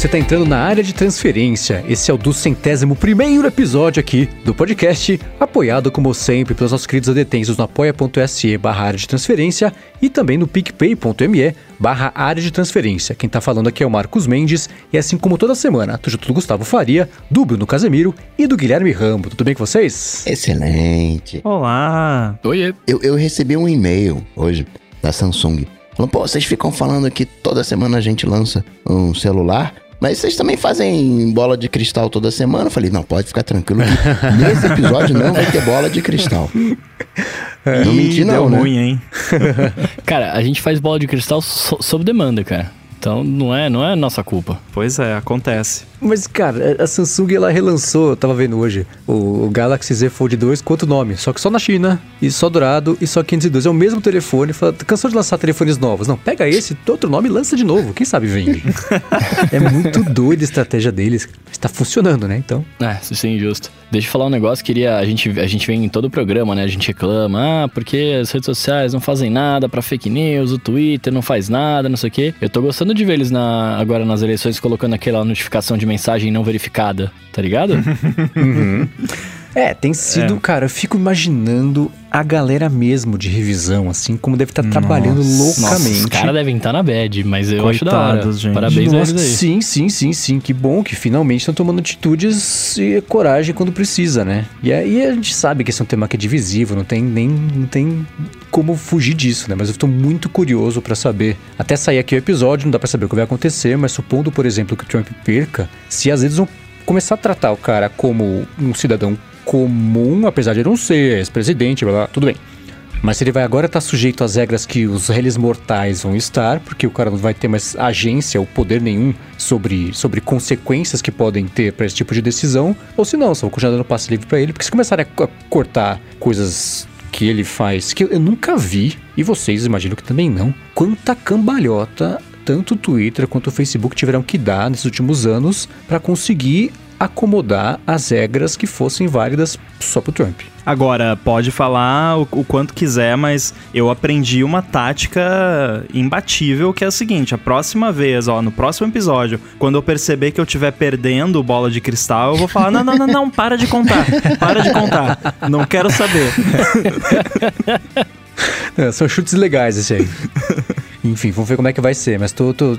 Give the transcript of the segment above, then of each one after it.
você está entrando na área de transferência. Esse é o do centésimo primeiro episódio aqui do podcast, apoiado como sempre pelos nossos queridos adetensos no apoia.se barra área de transferência e também no picpay.me barra área de transferência. Quem está falando aqui é o Marcos Mendes e assim como toda semana, tô junto do Gustavo Faria, do Bruno Casemiro e do Guilherme Rambo. Tudo bem com vocês? Excelente. Olá. Oiê. Eu, eu recebi um e-mail hoje da Samsung. Falando, pô, vocês ficam falando que toda semana a gente lança um celular. Mas vocês também fazem bola de cristal toda semana? Eu falei, não, pode ficar tranquilo. Nesse episódio não vai ter bola de cristal. É. Não menti não, né? ruim, hein? cara, a gente faz bola de cristal so sob demanda, cara. Então não é, não é nossa culpa. Pois é, acontece. Mas, cara, a Samsung ela relançou, eu tava vendo hoje, o, o Galaxy Z Fold 2 com outro nome. Só que só na China, e só dourado, e só 512. É o mesmo telefone. Fala, cansou de lançar telefones novos. Não, pega esse, outro nome e lança de novo. Quem sabe vende. é muito doida a estratégia deles. Está funcionando, né? Então. É, isso é injusto. Deixa eu falar um negócio, queria. A gente, a gente vem em todo o programa, né? A gente reclama, ah, porque as redes sociais não fazem nada para fake news, o Twitter não faz nada, não sei o quê. Eu tô gostando de ver eles na, agora nas eleições colocando aquela notificação de mensagem não verificada, tá ligado? uhum. É, tem sido, é. cara, eu fico imaginando a galera mesmo de revisão, assim, como deve estar tá trabalhando loucamente. Nossa, os caras devem estar tá na bad, mas eu Coitados, acho da hora. Gente. Parabéns Nossa, a eles aí. Sim, sim, sim, sim. Que bom que finalmente estão tomando atitudes e coragem quando precisa, né? E aí a gente sabe que esse é um tema que é divisivo, não tem nem não tem como fugir disso, né? Mas eu estou muito curioso para saber. Até sair aqui o episódio, não dá para saber o que vai acontecer, mas supondo, por exemplo, que o Trump perca, se às vezes vão começar a tratar o cara como um cidadão comum, apesar de não ser ex-presidente, blá, blá, tudo bem. Mas se ele vai agora estar sujeito às regras que os réis mortais vão estar, porque o cara não vai ter mais agência ou poder nenhum sobre, sobre consequências que podem ter para esse tipo de decisão, ou se não, só vão continuar dando passe livre para ele, porque se começarem a cortar coisas que ele faz, que eu nunca vi, e vocês imagino que também não, quanta cambalhota tanto o Twitter quanto o Facebook tiveram que dar nesses últimos anos para conseguir acomodar as regras que fossem válidas só pro Trump. Agora, pode falar o, o, quanto quiser, mas eu aprendi uma tática imbatível que é a seguinte: a próxima vez, ó, no próximo episódio, quando eu perceber que eu estiver perdendo bola de cristal, eu vou falar: não, não, não, não, para de contar, para de contar, não quero saber. É, são chutes legais esse aí. Enfim, vamos ver como é que vai ser. Mas tô, tô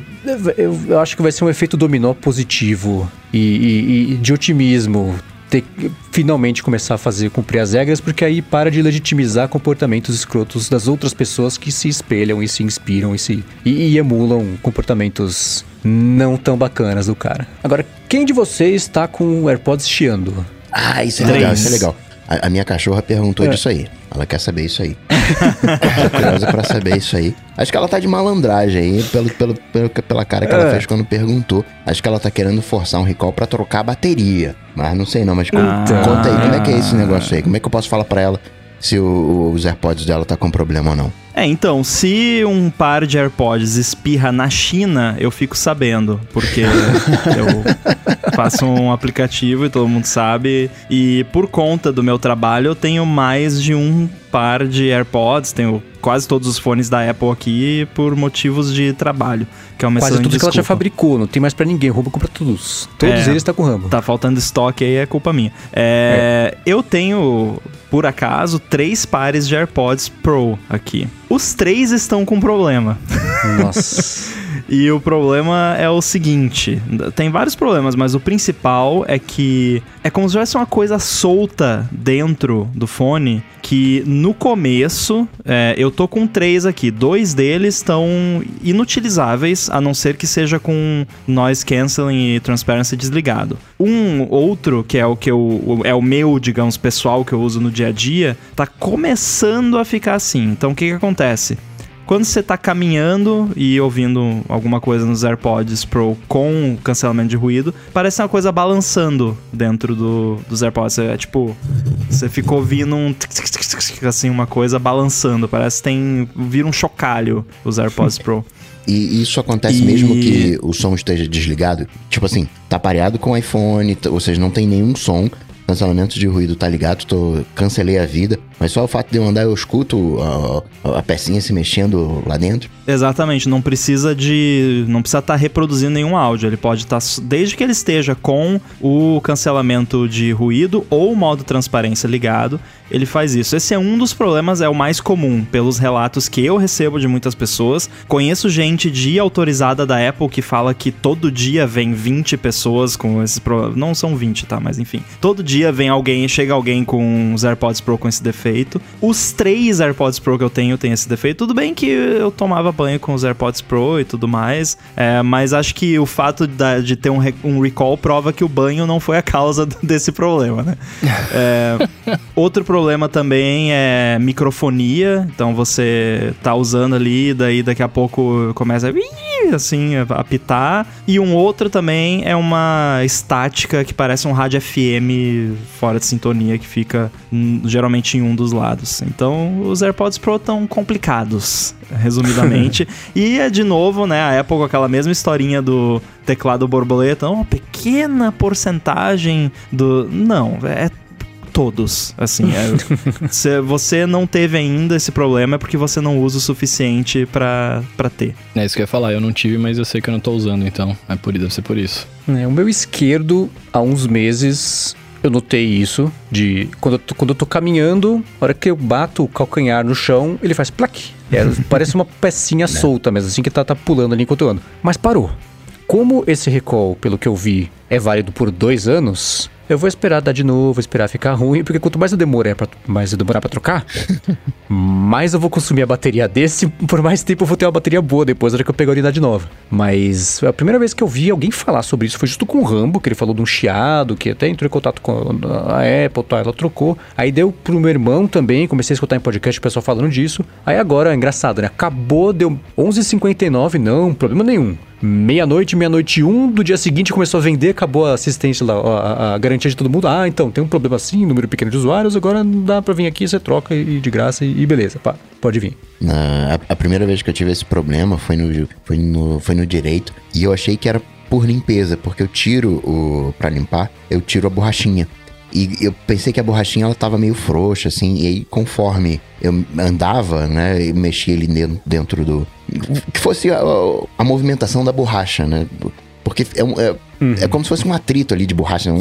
eu, eu, acho que vai ser um efeito dominó positivo e, e, e de otimismo ter finalmente começar a fazer cumprir as regras, porque aí para de legitimizar comportamentos escrotos das outras pessoas que se espelham e se inspiram e, se, e, e emulam comportamentos não tão bacanas do cara. Agora, quem de vocês está com o AirPods chiando? Ah, isso é Três. legal, isso é legal. A, a minha cachorra perguntou é. disso aí. Ela quer saber isso aí. Tô curiosa pra saber isso aí. Acho que ela tá de malandragem aí, pelo, pelo, pelo pela cara que é. ela fez quando perguntou. Acho que ela tá querendo forçar um recall pra trocar a bateria. Mas não sei não, mas ah. conta aí, como é que é esse negócio aí? Como é que eu posso falar pra ela se o, os AirPods dela tá com problema ou não. É, então, se um par de AirPods espirra na China, eu fico sabendo, porque eu faço um aplicativo e todo mundo sabe, e por conta do meu trabalho eu tenho mais de um par de AirPods, tenho quase todos os fones da Apple aqui por motivos de trabalho, que é uma Quase tudo que ela já fabricou, não tem mais para ninguém, rouba compra todos. Todos é, eles tá com ramo. Tá faltando estoque aí, é culpa minha. É, é. Eu tenho, por acaso, três pares de AirPods Pro aqui. Os três estão com problema. Nossa. E o problema é o seguinte: tem vários problemas, mas o principal é que é como se tivesse uma coisa solta dentro do fone. Que no começo, é, eu tô com três aqui. Dois deles estão inutilizáveis, a não ser que seja com noise canceling e transparency desligado. Um outro, que é o que eu. é o meu, digamos, pessoal que eu uso no dia a dia, tá começando a ficar assim. Então o que, que acontece? Quando você tá caminhando e ouvindo alguma coisa nos AirPods Pro com cancelamento de ruído, parece uma coisa balançando dentro do, dos AirPods. É tipo, você ficou ouvindo um assim, uma coisa balançando. Parece que tem. vira um chocalho os AirPods Pro. E isso acontece e... mesmo que o som esteja desligado? Tipo assim, tá pareado com o iPhone, ou seja, não tem nenhum som, cancelamento de ruído tá ligado, tô, cancelei a vida. Mas só o fato de eu andar, eu escuto a, a pecinha se mexendo lá dentro. Exatamente, não precisa de. Não precisa estar tá reproduzindo nenhum áudio. Ele pode estar. Tá, desde que ele esteja com o cancelamento de ruído ou o modo transparência ligado, ele faz isso. Esse é um dos problemas, é o mais comum, pelos relatos que eu recebo de muitas pessoas. Conheço gente de autorizada da Apple que fala que todo dia vem 20 pessoas com esses problemas. Não são 20, tá? Mas enfim. Todo dia vem alguém, chega alguém com os AirPods Pro com esse defeito. Os três AirPods Pro que eu tenho tem esse defeito. Tudo bem que eu tomava banho com os AirPods Pro e tudo mais, é, mas acho que o fato de ter um, um recall prova que o banho não foi a causa desse problema, né? É, outro problema problema também é microfonia. Então você tá usando ali, daí daqui a pouco começa a assim, apitar. E um outro também é uma estática que parece um rádio FM fora de sintonia que fica geralmente em um dos lados. Então os AirPods Pro estão complicados, resumidamente. e é de novo, né, a Apple com aquela mesma historinha do teclado borboleta, uma pequena porcentagem do. Não, é todos. Assim, é, se você não teve ainda esse problema é porque você não usa o suficiente para ter. É isso que eu ia falar, eu não tive, mas eu sei que eu não tô usando, então é por deve ser por isso. É, o meu esquerdo, há uns meses, eu notei isso, de quando eu, tô, quando eu tô caminhando, a hora que eu bato o calcanhar no chão, ele faz plaque. É, parece uma pecinha né. solta mesmo, assim que tá, tá pulando ali enquanto eu ando. Mas parou. Como esse recall, pelo que eu vi, é válido por dois anos, eu vou esperar dar de novo, esperar ficar ruim, porque quanto mais eu demorar pra, mais eu demorar pra trocar, mais eu vou consumir a bateria desse, por mais tempo eu vou ter uma bateria boa depois, na hora que eu pegar a unidade nova. Mas a primeira vez que eu vi alguém falar sobre isso foi justo com o Rambo, que ele falou de um chiado, que até entrou em contato com a Apple, tá, ela trocou. Aí deu pro meu irmão também, comecei a escutar em podcast o pessoal falando disso. Aí agora, é engraçado, né? Acabou, deu 11h59, não, problema nenhum meia-noite, meia-noite um, do dia seguinte começou a vender, acabou a assistência lá, a, a, garantia de todo mundo. Ah, então, tem um problema assim, número pequeno de usuários, agora não dá pra vir aqui, você troca e, de graça e, beleza, pá, pode vir. Na, a, a, primeira vez que eu tive esse problema foi no, foi, no, foi no direito e eu achei que era por limpeza, porque eu tiro o. para limpar, eu tiro a borrachinha. E eu pensei que a borrachinha ela tava meio frouxa, assim, e aí conforme eu andava, né, e mexia ali dentro do. Que fosse a, a movimentação da borracha, né? Porque é, é, uhum. é, como se fosse um atrito ali de borracha, né?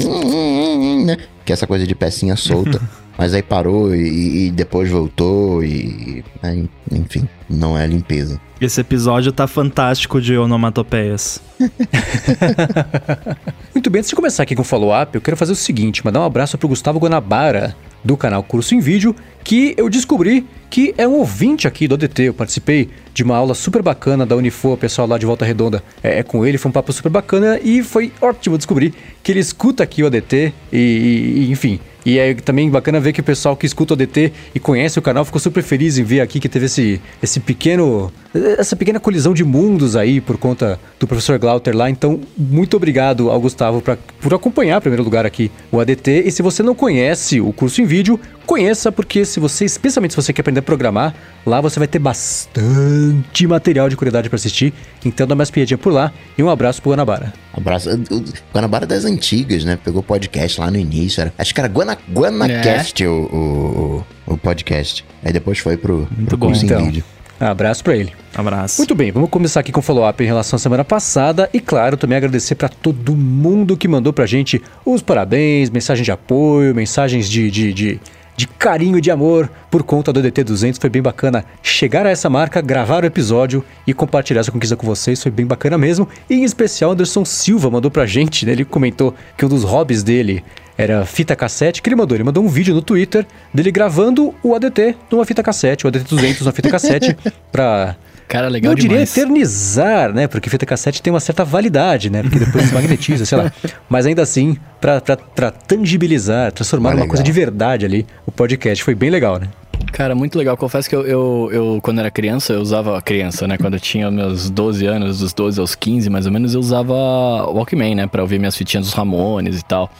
Que é essa coisa de pecinha solta. Mas aí parou e, e depois voltou e. Né, enfim, não é limpeza. Esse episódio tá fantástico de onomatopeias. Muito bem, antes de começar aqui com o follow-up, eu quero fazer o seguinte: mandar um abraço pro Gustavo Guanabara, do canal Curso em Vídeo, que eu descobri que é um ouvinte aqui do ADT. Eu participei de uma aula super bacana da Unifor, pessoal lá de Volta Redonda é, é, com ele, foi um papo super bacana e foi ótimo descobrir que ele escuta aqui o ADT e, e enfim, e é também bacana ver que o pessoal que escuta o DT e conhece o canal ficou super feliz em ver aqui que teve esse, esse pequeno. essa pequena colisão de mundos aí por conta do professor Glauter lá. Então, muito obrigado ao Gustavo pra, por acompanhar, em primeiro lugar, aqui o ADT. E se você não conhece o curso em vídeo, conheça, porque se você, especialmente se você quer aprender a programar, lá você vai ter bastante material de qualidade para assistir. Então dá mais piadinha por lá e um abraço pro Guanabara. Abraço. O Guanabara é das antigas, né? Pegou podcast lá no início. Era, acho que era Guana, Guanacast é. o, o, o, podcast. Aí depois foi pro, Muito pro bom. então, vídeo. Abraço para ele. Abraço. Muito bem, vamos começar aqui com o follow-up em relação à semana passada. E claro, também agradecer para todo mundo que mandou pra gente os parabéns, mensagens de apoio, mensagens de, de, de de carinho e de amor por conta do DT200. Foi bem bacana chegar a essa marca, gravar o episódio e compartilhar essa conquista com vocês. Foi bem bacana mesmo. E em especial, Anderson Silva mandou pra gente, né? Ele comentou que um dos hobbies dele era fita cassete, que ele mandou. Ele mandou um vídeo no Twitter dele gravando o ADT numa fita cassete, o ADT200 numa fita cassete, pra Cara, legal Não diria demais. eternizar, né? Porque fita cassete tem uma certa validade, né? Porque depois magnetiza, sei lá. Mas ainda assim, pra tangibilizar, transformar numa coisa de verdade ali, o podcast foi bem legal, né? Cara, muito legal. Confesso que eu, eu, eu, quando era criança, eu usava criança, né? Quando eu tinha meus 12 anos, dos 12 aos 15, mais ou menos, eu usava Walkman, né? Pra ouvir minhas fitinhas dos Ramones e tal.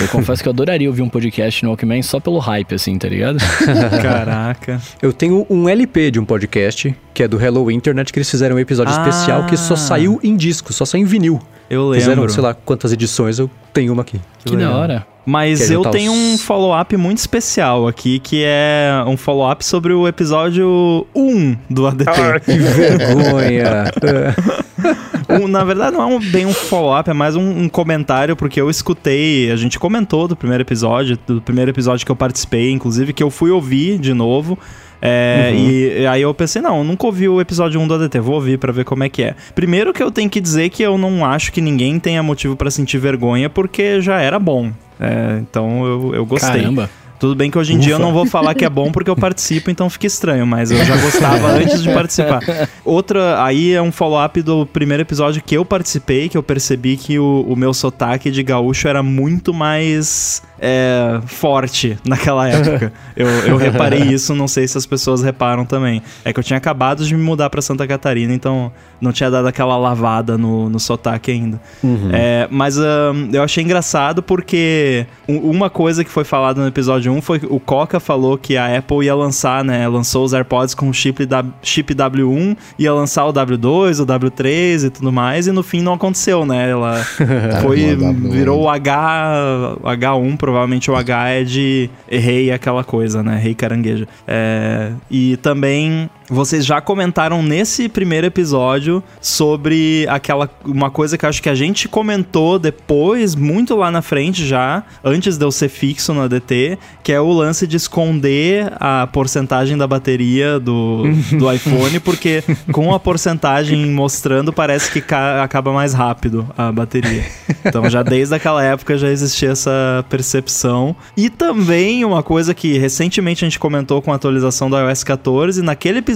Eu confesso que eu adoraria ouvir um podcast no Walkman só pelo hype, assim, tá ligado? Caraca. Eu tenho um LP de um podcast, que é do Hello Internet, que eles fizeram um episódio Ah. especial que só saiu em disco, só saiu em vinil. Eu lembro. Fizeram, sei lá, quantas edições, eu tenho uma aqui. que da legal. hora. Mas eu juntar tenho os- um follow-up muito especial aqui, que é um follow-up sobre o episódio 1 do ADT. Ah, que vergonha. Um, na verdade, não é um- bem um follow-up, é mais um, um comentário, porque eu escutei, a gente comentou do primeiro episódio, do primeiro episódio que eu participei, inclusive, que eu fui ouvir de novo. É, Uhum. E aí eu pensei, não, eu nunca ouvi o episódio 1 do ADT, vou ouvir pra ver como é que é. Primeiro que eu tenho que dizer que eu não acho que ninguém tenha motivo pra sentir vergonha, porque já era bom. É, então eu, eu gostei. Caramba. Tudo bem que hoje em dia eu não vou falar que é bom porque eu participo, então fica estranho, mas eu já gostava antes de participar. Outra, aí é um follow-up do primeiro episódio que eu participei, que eu percebi que o, o meu sotaque de gaúcho era muito mais é, forte naquela época. eu, eu reparei isso, não sei se as pessoas reparam também. É que eu tinha acabado de me mudar pra Santa Catarina, então não tinha dado aquela lavada no, no sotaque ainda. É, mas ahn, eu achei engraçado porque uma coisa que foi falada no episódio 1 foi que o Coca falou que a Apple ia lançar, né? Lançou os AirPods com chip, da, chip W1, ia lançar o W2, o W3 e tudo mais, e no fim não aconteceu, né? Ela foi, virou o H, H1, provavelmente o H é de errei aquela coisa, né? Rei caranguejo. É, e também vocês já comentaram nesse primeiro episódio sobre aquela uma coisa que eu acho que a gente comentou depois, muito lá na frente já, antes de eu ser fixo no ADT, que é o lance de esconder a porcentagem da bateria do, do iPhone, porque com a porcentagem mostrando parece que ca- acaba mais rápido a bateria. Então já desde aquela época já existia essa percepção. E também uma coisa que recentemente a gente comentou com a atualização do iOS 14, naquele episódio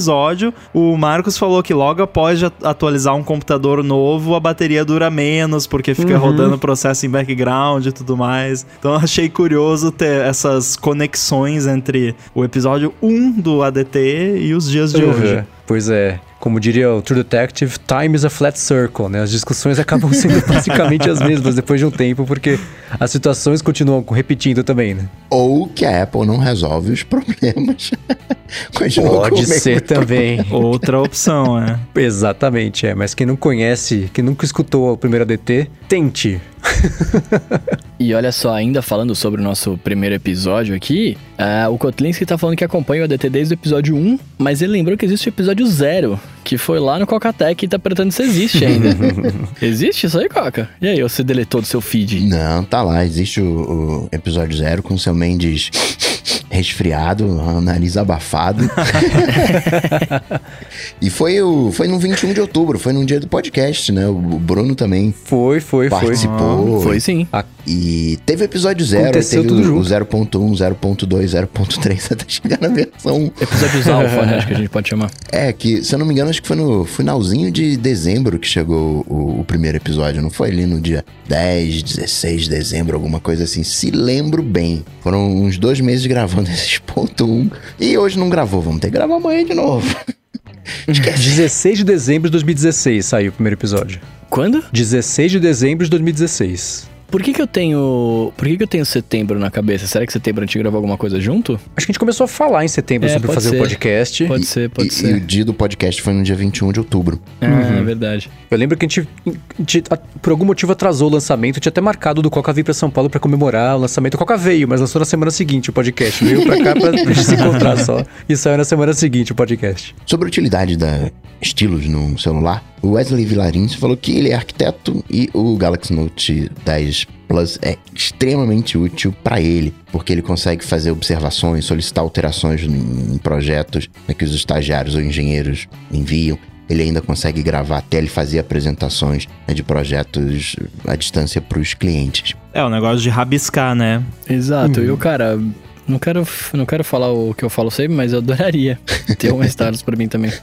o Marcos falou que logo após atualizar um computador novo, a bateria dura menos, porque fica rodando o processo em background e tudo mais. Então eu achei curioso ter essas conexões entre o episódio 1 do ADT e os dias de hoje. Uhum. Pois é. Como diria o True Detective, time is a flat circle, né? As discussões acabam sendo basicamente as mesmas depois de um tempo, porque as situações continuam repetindo também, né? Ou que a Apple não resolve os problemas. Pode ser também. Outra opção, é. Exatamente, é. Mas quem não conhece, quem nunca escutou o primeiro ADT, tente. E olha só, ainda falando sobre o nosso primeiro episódio aqui, ah, o Kotlinski tá falando que acompanha o ADT desde o episódio 1, mas ele lembrou que existe o episódio 0, que foi lá no Cocatec e tá perguntando se existe ainda. existe isso aí, Coca? E aí, você deletou do seu feed? Não, tá lá. Existe o, o episódio zero com seu Mendes resfriado, o nariz abafado. e foi, o, foi no 21 de outubro, foi num dia do podcast, né? O Bruno também Foi, foi, foi. participou. Foi sim. E teve episódio zero, Aconteceu teve tudo o, o junto. 0.1, 0.2, 0.3, até chegar na versão. Episódios alfa, né? Acho que a gente pode chamar. É, que, se eu não me engano, acho que foi no finalzinho de dezembro que chegou o, o primeiro episódio, não foi ali no dia 10, 16 de dezembro, alguma coisa assim. Se lembro bem. Foram uns dois meses gravando esses ponto 1. E hoje não gravou, vamos ter que gravar amanhã de novo. 16 de dezembro de 2016 saiu o primeiro episódio. Quando? 16 de dezembro de 2016. Por que que eu tenho... Por que que eu tenho setembro na cabeça? Será que setembro a gente gravou alguma coisa junto? Acho que a gente começou a falar em setembro É, sobre fazer o ser. podcast. Pode ser, pode e, ser. e o dia do podcast foi no dia 21 de outubro. Ah, Uhum. é verdade. Eu lembro que a gente, a gente, a- por algum motivo, atrasou o lançamento. Tinha até marcado do Coca vir pra São Paulo pra comemorar o lançamento. O Coca veio, mas lançou na semana seguinte o podcast. Veio pra cá pra gente se encontrar só. E saiu na semana seguinte o podcast. Sobre a utilidade da estilos no celular, o Wesley Vilarins falou que ele é arquiteto e o Galaxy Note 10 Plus é extremamente útil para ele, porque ele consegue fazer observações, solicitar alterações em projetos né, que os estagiários ou engenheiros enviam. Ele ainda consegue gravar até ele fazer apresentações né, de projetos à distância para os clientes. É, o negócio de rabiscar, né? Exato. Uhum. E o cara... Não quero, não quero falar o que eu falo sempre, mas eu adoraria ter um status pra mim também.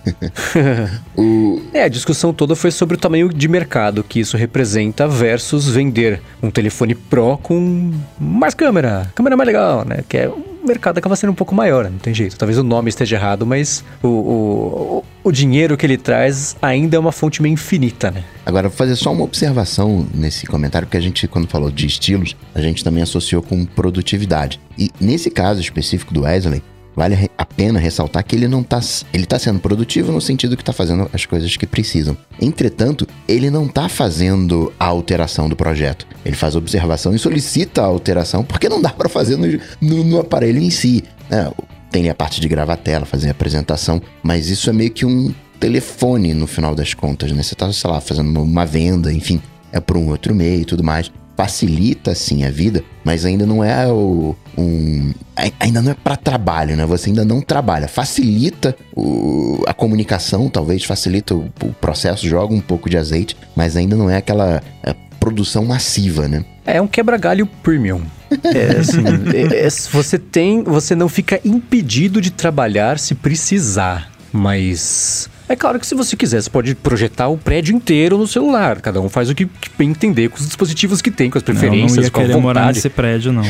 O, É, a discussão toda foi sobre o tamanho de mercado que isso representa versus vender um telefone Pro com mais câmera, câmera mais legal, né? Que é mercado acaba sendo um pouco maior, não tem jeito. Talvez o nome esteja errado, mas o, o, o dinheiro que ele traz ainda é uma fonte meio infinita, né? Agora, vou fazer só uma observação nesse comentário, porque a gente, quando falou de estilos, a gente também associou com produtividade. E nesse caso específico do Wesley, vale a pena ressaltar que ele não tá, ele tá sendo produtivo no sentido que tá fazendo as coisas que precisam. Entretanto, ele não tá fazendo a alteração do projeto. Ele faz observação e solicita a alteração porque não dá para fazer no, no, no, aparelho em si. É, tem a parte de gravar tela, fazer a apresentação, mas isso é meio que um telefone no final das contas, né? Você tá, sei lá, fazendo uma venda, enfim, é por um outro meio e tudo mais facilita sim a vida, mas ainda não é o, um. Ainda não é para trabalho, né? Você ainda não trabalha. Facilita o, a comunicação, talvez, facilita o, o, processo, joga um pouco de azeite, mas ainda não é aquela é, produção massiva, né? É um quebra-galho premium. É, assim, é, é, você tem. Você não fica impedido de trabalhar se precisar, mas é claro que se você quiser, você pode projetar o prédio inteiro no celular. Cada um faz o que, entender com os dispositivos que tem, com as preferências, não, não ia com a querer morar nesse prédio, não.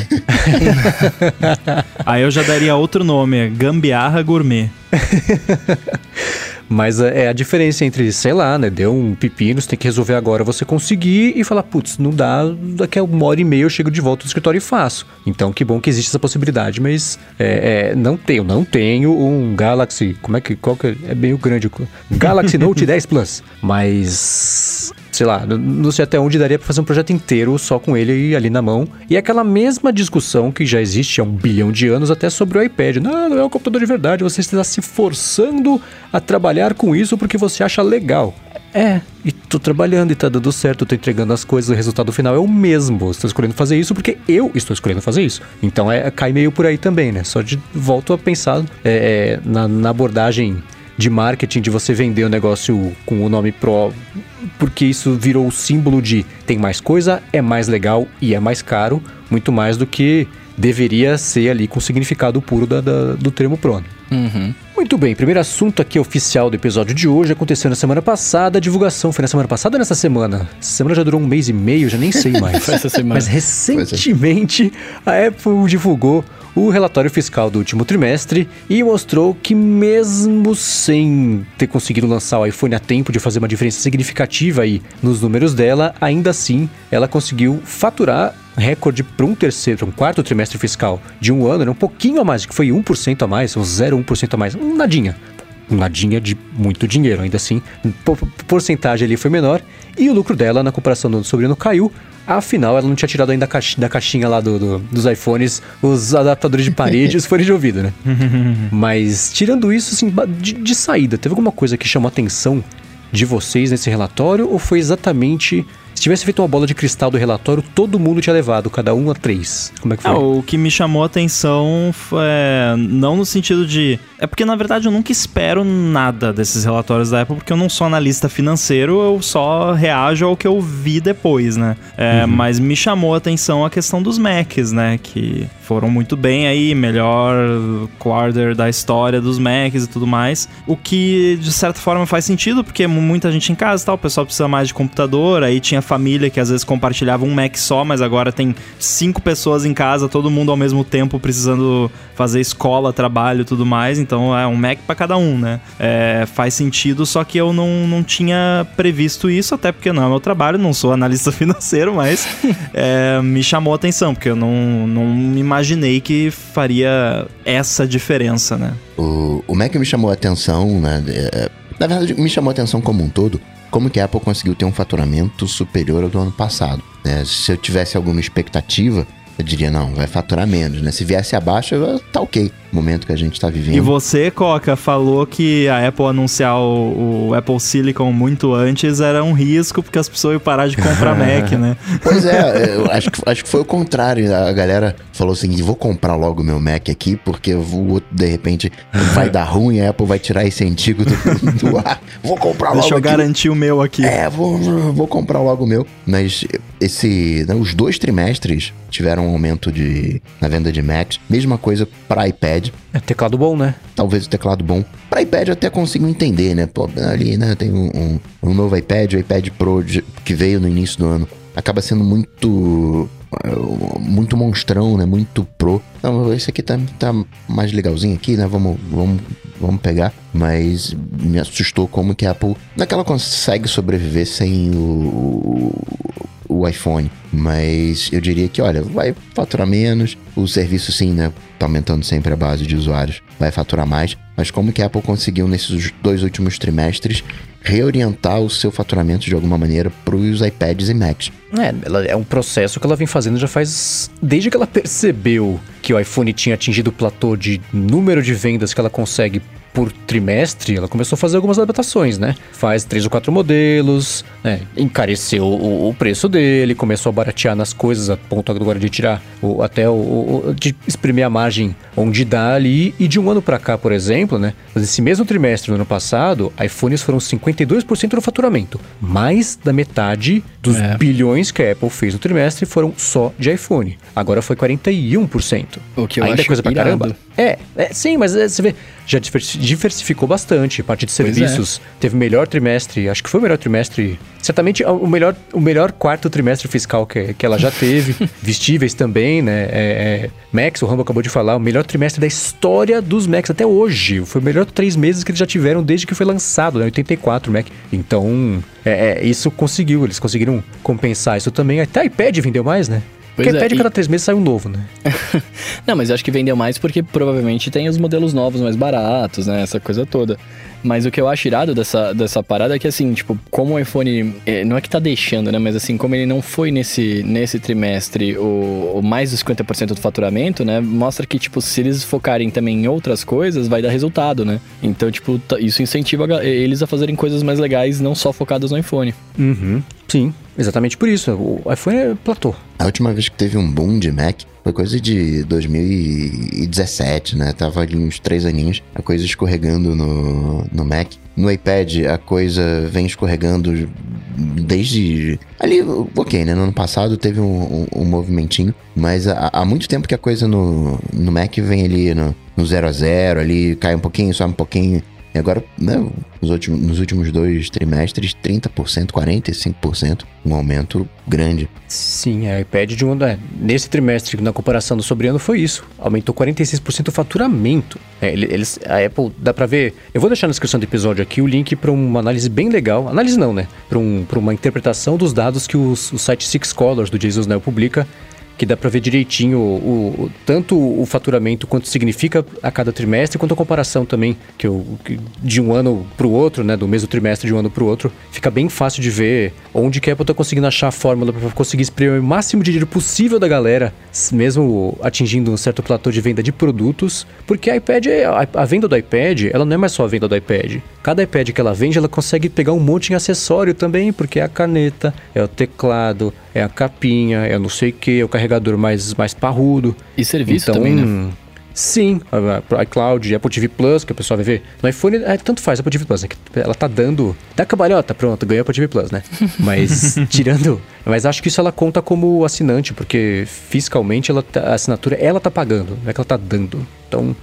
Aí eu já daria outro nome, é Gambiarra Gourmet. Mas é, é a diferença entre, sei lá, né? Deu um pepino, você tem que resolver agora, você conseguir e falar, putz, não dá, daqui a uma hora e meia eu chego de volta no escritório e faço. Então, que bom que existe essa possibilidade, mas é, é, não tenho, não tenho um Galaxy, como é que, qual que é, é meio grande, Galaxy Note 10 Plus, mas sei lá, não sei até onde daria para fazer um projeto inteiro só com ele ali na mão. E é aquela mesma discussão que já existe há um bilhão de anos até sobre o iPad. Não, não é um computador de verdade, você está se forçando a trabalhar com isso porque você acha legal. É, e tô trabalhando e tá dando certo, tô entregando as coisas, o resultado final é o mesmo. Estou escolhendo fazer isso porque eu estou escolhendo fazer isso. Então é, cai meio por aí também, né? Só de volto a pensar é, é na, na abordagem de marketing, de você vender o negócio com o nome Pro, porque isso virou o símbolo de tem mais coisa, é mais legal e é mais caro, muito mais do que deveria ser ali com o significado puro da, da do termo Pro. Uhum. Muito bem, primeiro assunto aqui oficial do episódio de hoje aconteceu na semana passada. A divulgação foi na semana passada ou nessa semana? Essa semana já durou um mês e meio, já nem sei mais. Mas recentemente a Apple divulgou o relatório fiscal do último trimestre e mostrou que, mesmo sem ter conseguido lançar o iPhone a tempo de fazer uma diferença significativa aí nos números dela, ainda assim ela conseguiu faturar recorde para um terceiro, um quarto trimestre fiscal de um ano, né? um pouquinho a mais, que foi 1% a mais, um 0,1% a mais, um nadinha. Um nadinha de muito dinheiro, ainda assim, porcentagem ali foi menor e o lucro dela na comparação do sobrinho caiu Afinal, ela não tinha tirado ainda da caixinha lá do, do, dos iPhones os adaptadores de parede e os fones de ouvido, né? Mas, tirando isso, assim, de, de saída, teve alguma coisa que chamou a atenção de vocês nesse relatório? Ou foi exatamente se tivesse feito uma bola de cristal do relatório, todo mundo tinha levado, cada um a três. Como é que foi? Ah, o que me chamou a atenção foi. É, não no sentido de. É porque, na verdade, eu nunca espero nada desses relatórios da Apple, porque eu não sou analista financeiro, eu só reajo ao que eu vi depois, né? É, uhum. Mas me chamou a atenção a questão dos Macs, né? Que foram muito bem aí, melhor quarter da história dos Macs e tudo mais. O que, de certa forma, faz sentido, porque muita gente em casa e tal, o pessoal precisa mais de computador, aí tinha família que às vezes compartilhava um Mac só, mas agora tem cinco pessoas em casa, todo mundo ao mesmo tempo precisando fazer escola, trabalho e tudo mais. Então é um Mac para cada um, né? É, faz sentido, só que eu não, não tinha previsto isso, até porque não é meu trabalho, não sou analista financeiro, mas é, me chamou a atenção, porque eu não, não imaginei que faria essa diferença, né? O, o Mac me chamou a atenção, né? É, na verdade, me chamou a atenção como um todo, como que a Apple conseguiu ter um faturamento superior ao do ano passado. Né? Se eu tivesse alguma expectativa, eu diria, não, vai faturar menos, né? Se viesse abaixo, tá ok momento que a gente está vivendo. E você, Coca, falou que a Apple anunciar o, o, Apple Silicon muito antes era um risco, porque as pessoas iam parar de comprar Mac, né? Pois é, eu acho que, acho que foi o contrário. A galera falou seguinte: vou comprar logo meu Mac aqui, porque o outro, de repente, vai dar ruim, a Apple vai tirar esse antigo do, do ar. Vou comprar logo. Deixa eu aqui. garantir o meu aqui. É, vou, vou comprar logo o meu. Mas esse, né, os dois trimestres tiveram um aumento de, na venda de Macs. Mesma coisa para iPad é teclado bom, né? Talvez o teclado bom. Para iPad eu até consigo entender, né? Pô, ali, né, tem um, um, um novo iPad, o iPad Pro de, que veio no início do ano. Acaba sendo muito muito monstrão, né? Muito pro. Não, esse aqui tá, tá mais legalzinho aqui, né? Vamos, vamos, vamos pegar. Mas me assustou como que a Apple. Não é que ela consegue sobreviver sem o, o iPhone. Mas eu diria que, olha, vai faturar menos. O serviço, sim, né? Tá aumentando sempre a base de usuários. Vai faturar mais. Mas como que a Apple conseguiu, nesses dois últimos trimestres, reorientar o seu faturamento de alguma maneira para os iPads e Macs? É, ela, é um processo que ela vem fazendo já faz. Desde que ela percebeu que o iPhone tinha atingido o platô de número de vendas que ela consegue por trimestre, ela começou a fazer algumas adaptações, né? Faz três ou quatro modelos, né? encareceu o, o, preço dele, começou a baratear nas coisas, a ponto agora de tirar o, até o, o, de exprimir a margem onde dá ali. E de um ano para cá, por exemplo, né? Nesse mesmo trimestre do ano passado, iPhones foram 52% do faturamento. Mais da metade dos é. bilhões que a Apple fez no trimestre foram só de iPhone. Agora foi 41%. O que eu Ainda é acho coisa pra irado. caramba. É, é, sim, mas é, você vê, já diversificou bastante. A parte de é. serviços é. teve melhor trimestre, acho que foi o melhor trimestre. Certamente o melhor, o melhor quarto trimestre fiscal que, que ela já teve. Vestíveis também, né? É, é, Max, o Rambo acabou de falar, o melhor trimestre da história dos Macs até hoje. Foi o melhor três meses que eles já tiveram desde que foi lançado, né? 84 Mac. Então, é, é, isso conseguiu, eles conseguiram compensar isso também. Até iPad vendeu mais, né? Pois Porque é, pede e... cada três meses sai um novo, né? não, mas eu acho que vendeu mais porque provavelmente tem os modelos novos mais baratos, né? Essa coisa toda. Mas o que eu acho irado dessa, dessa parada é que, assim, tipo, como o iPhone. É, não é que tá deixando, né? Mas, assim, como ele não foi nesse, nesse trimestre o, o mais dos 50% do faturamento, né? Mostra que, tipo, se eles focarem também em outras coisas, vai dar resultado, né? Então, tipo, isso incentiva eles a fazerem coisas mais legais, não só focadas no iPhone. Uhum. Sim, exatamente por isso. O iPhone é platô. A última vez que teve um boom de Mac foi coisa de 2017, né? Tava ali uns três aninhos, a coisa escorregando no, no Mac. No iPad, a coisa vem escorregando desde. Ali, ok, né? No ano passado teve um, um, um movimentinho, mas há, há, muito tempo que a coisa no, no Mac vem ali no, no 0 a 0 ali cai um pouquinho, sobe um pouquinho. E agora, né, nos últimos, nos últimos dois trimestres, 30%, 45%, um aumento grande. Sim, a iPad de um é, nesse trimestre, na comparação do sobre ano, foi isso. Aumentou 46% o faturamento. É, eles, a Apple, dá pra ver. Eu vou deixar na descrição do episódio aqui o link para uma análise bem legal. Análise não, né? Para um, uma interpretação dos dados que os, o site Six Colors do Jesus Nell publica que dá para ver direitinho o, o, tanto o faturamento quanto significa a cada trimestre, quanto a comparação também que, eu, que de um ano para o outro, né, do mesmo trimestre de um ano para o outro, fica bem fácil de ver onde que a Apple está conseguindo achar a fórmula para conseguir exprimir o máximo de dinheiro possível da galera, mesmo atingindo um certo platô de venda de produtos, porque a iPad, a, a venda do iPad, ela não é mais só a venda do iPad. Cada iPad que ela vende, ela consegue pegar um monte de acessório também, porque é a caneta, é o teclado, é a capinha, é não sei o que, é o carregador mais, mais parrudo. E serviço então, também, né? Sim, pro iCloud, Apple TV Plus, que o pessoal vai ver. No iPhone, é, tanto faz Apple TV Plus, né? Ela tá dando. Dá cabalhota, pronto, ganhou Apple TV Plus, né? Mas tirando. Mas acho que isso ela conta como assinante, porque fiscalmente ela tá, a assinatura ela tá pagando, não é que ela tá dando. Então,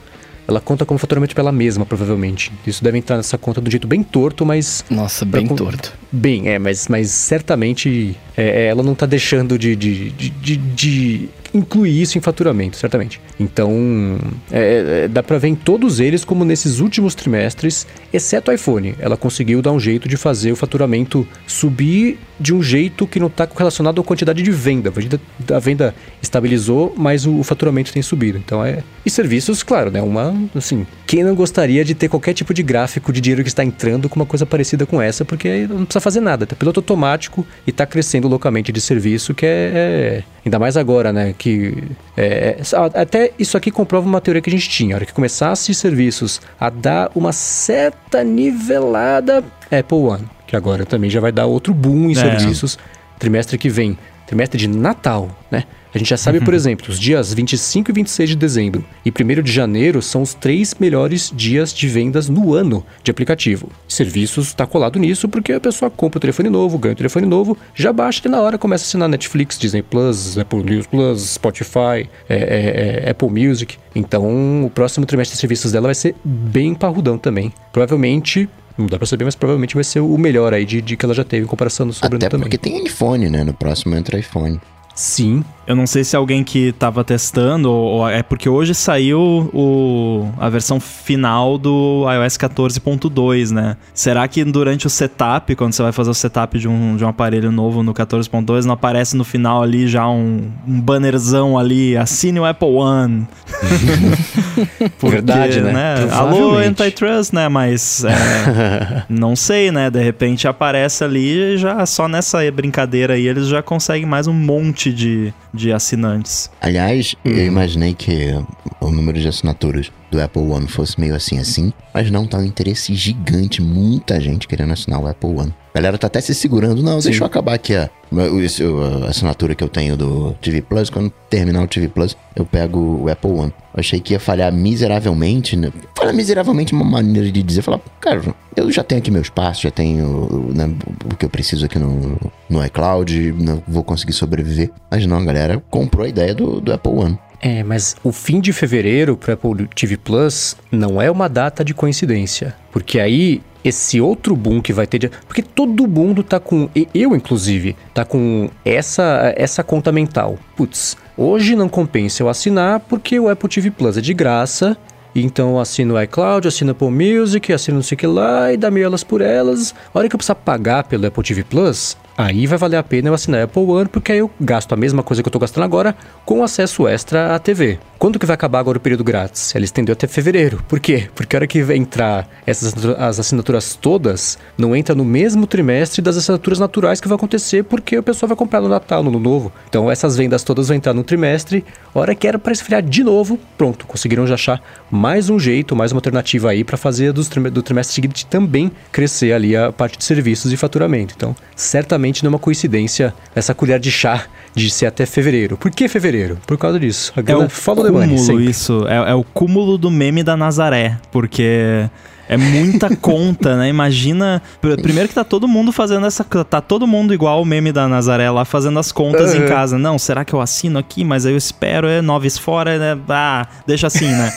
ela conta como faturamento pela mesma, provavelmente. Isso deve entrar nessa conta do jeito bem torto, mas. Nossa, bem torto. Bem, é, mas, mas certamente é, é, ela não está deixando de, de, de, de, de incluir isso em faturamento, certamente. Então, é, é dá para ver em todos eles como nesses últimos trimestres, exceto o iPhone, ela conseguiu dar um jeito de fazer o faturamento subir de um jeito que não está relacionado à quantidade de venda. A venda estabilizou, mas o, faturamento tem subido. Então é. E serviços, claro, né? Uma. Assim, quem não gostaria de ter qualquer tipo de gráfico de dinheiro que está entrando com uma coisa parecida com essa, porque não precisa fazer nada. Tá piloto automático e está crescendo localmente de serviço, que é, é ainda mais agora, né? Que é, é até isso aqui comprova uma teoria que a gente tinha. A hora que começasse serviços a dar uma certa nivelada, Apple One, que agora também já vai dar outro boom em é. serviços trimestre que vem, trimestre de Natal, né? A gente já sabe, por uhum. exemplo, os dias 25 e 26 de dezembro e 1 de janeiro são os três melhores dias de vendas no ano de aplicativo. Serviços está colado nisso porque a pessoa compra o telefone novo, ganha o telefone novo, já baixa e na hora começa a assinar Netflix, Disney Plus, Apple News Plus, Spotify, é, é, é, Apple Music. Então o próximo trimestre de serviços dela vai ser bem parrudão também. Provavelmente não dá pra saber, mas provavelmente vai ser o melhor aí de, de que ela já teve em comparação também. Até porque tem iPhone, né? No próximo entra iPhone. Sim. Eu não sei se alguém que tava testando, ou, ou é porque hoje saiu o, a versão final do iOS 14.2, né? Será que durante o setup, quando você vai fazer o setup de um, de um aparelho novo no 14.2, não aparece no final ali já um, um bannerzão ali, assine o Apple One? porque, Verdade, né? né? Alô, antitrust, né? Mas é, não sei, né? De repente aparece ali já só nessa brincadeira aí eles já conseguem mais um monte de de assinantes. Aliás, hum. eu imaginei que o número de assinaturas do Apple One fosse meio assim assim, mas não tá um interesse gigante, muita gente querendo assinar o Apple One. A galera tá até se segurando, não, Sim. deixa eu acabar aqui a, a, assinatura que eu tenho do TV Plus, quando terminar o TV Plus, eu pego o Apple One. Eu achei que ia falhar miseravelmente, né? Falhar miseravelmente é uma maneira de dizer, falar, cara, eu já tenho aqui meu espaço, já tenho né, o que eu preciso aqui no, no iCloud, não vou conseguir sobreviver. Mas não, a galera comprou a ideia do, do Apple One. É, mas o fim de fevereiro para Apple TV Plus não é uma data de coincidência, porque aí esse outro boom que vai ter de... porque todo mundo tá com eu inclusive tá com essa essa conta mental. Putz, hoje não compensa eu assinar porque o Apple TV Plus é de graça. Então eu assino o iCloud, assino Apple Music, assino não sei o que lá e dá meio elas por elas. A hora que eu precisar pagar pelo Apple TV Plus, Aí vai valer a pena eu assinar Apple One, porque aí eu gasto a mesma coisa que eu estou gastando agora com acesso extra à TV. Quando que vai acabar agora o período grátis? Ela estendeu até fevereiro. Por quê? Porque a hora que vai entrar essas as assinaturas todas, não entra no mesmo trimestre das assinaturas naturais que vai acontecer, porque o pessoal vai comprar no Natal, no Ano Novo. Então essas vendas todas vão entrar no trimestre. Hora que era para esfriar de novo, pronto, conseguiram já achar mais um jeito, mais uma alternativa aí para fazer do trimestre seguinte também crescer ali a parte de serviços e faturamento. Então, certamente não é uma coincidência essa colher de chá de ser até fevereiro. Por que fevereiro? Por causa disso. A é o cúmulo, isso. É, é o cúmulo do meme da Nazaré. Porque é muita conta, né? Imagina. Primeiro que tá todo mundo fazendo essa. Tá todo mundo igual o meme da Nazaré lá fazendo as contas uhum. em casa. Não, será que eu assino aqui? Mas aí eu espero, é noves fora, né? Ah, deixa assim, né?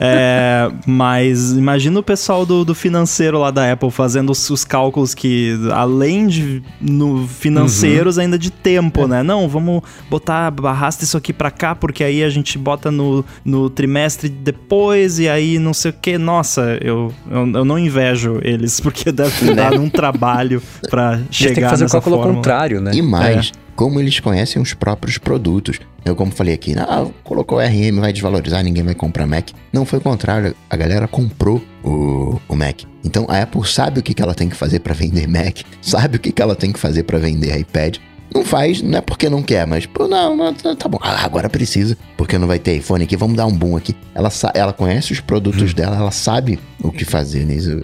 é, mas imagina o pessoal do, do, financeiro lá da Apple fazendo os, os cálculos que, além de no financeiros, uhum. ainda de tempo, é. né? Não, vamos botar, arrasta isso aqui pra cá, porque aí a gente bota no, no trimestre depois, e aí não sei o que. Nossa, eu eu, eu não invejo eles, porque deve dar um trabalho para chegar tem que fazer o cálculo contrário, né? E mais, é. como eles conhecem os próprios produtos. Eu, como falei aqui, ah, colocou RM, vai desvalorizar, ninguém vai comprar Mac. Não foi o contrário, a galera comprou o, o Mac. Então a Apple sabe o que, que ela tem que fazer para vender Mac, sabe o que, que ela tem que fazer para vender iPad. Não faz, não é porque não quer, mas pô, não, não tá, tá bom. Ah, agora precisa, porque não vai ter iPhone aqui, vamos dar um boom aqui. Ela, ela conhece os produtos hum. dela, ela sabe o que fazer nisso.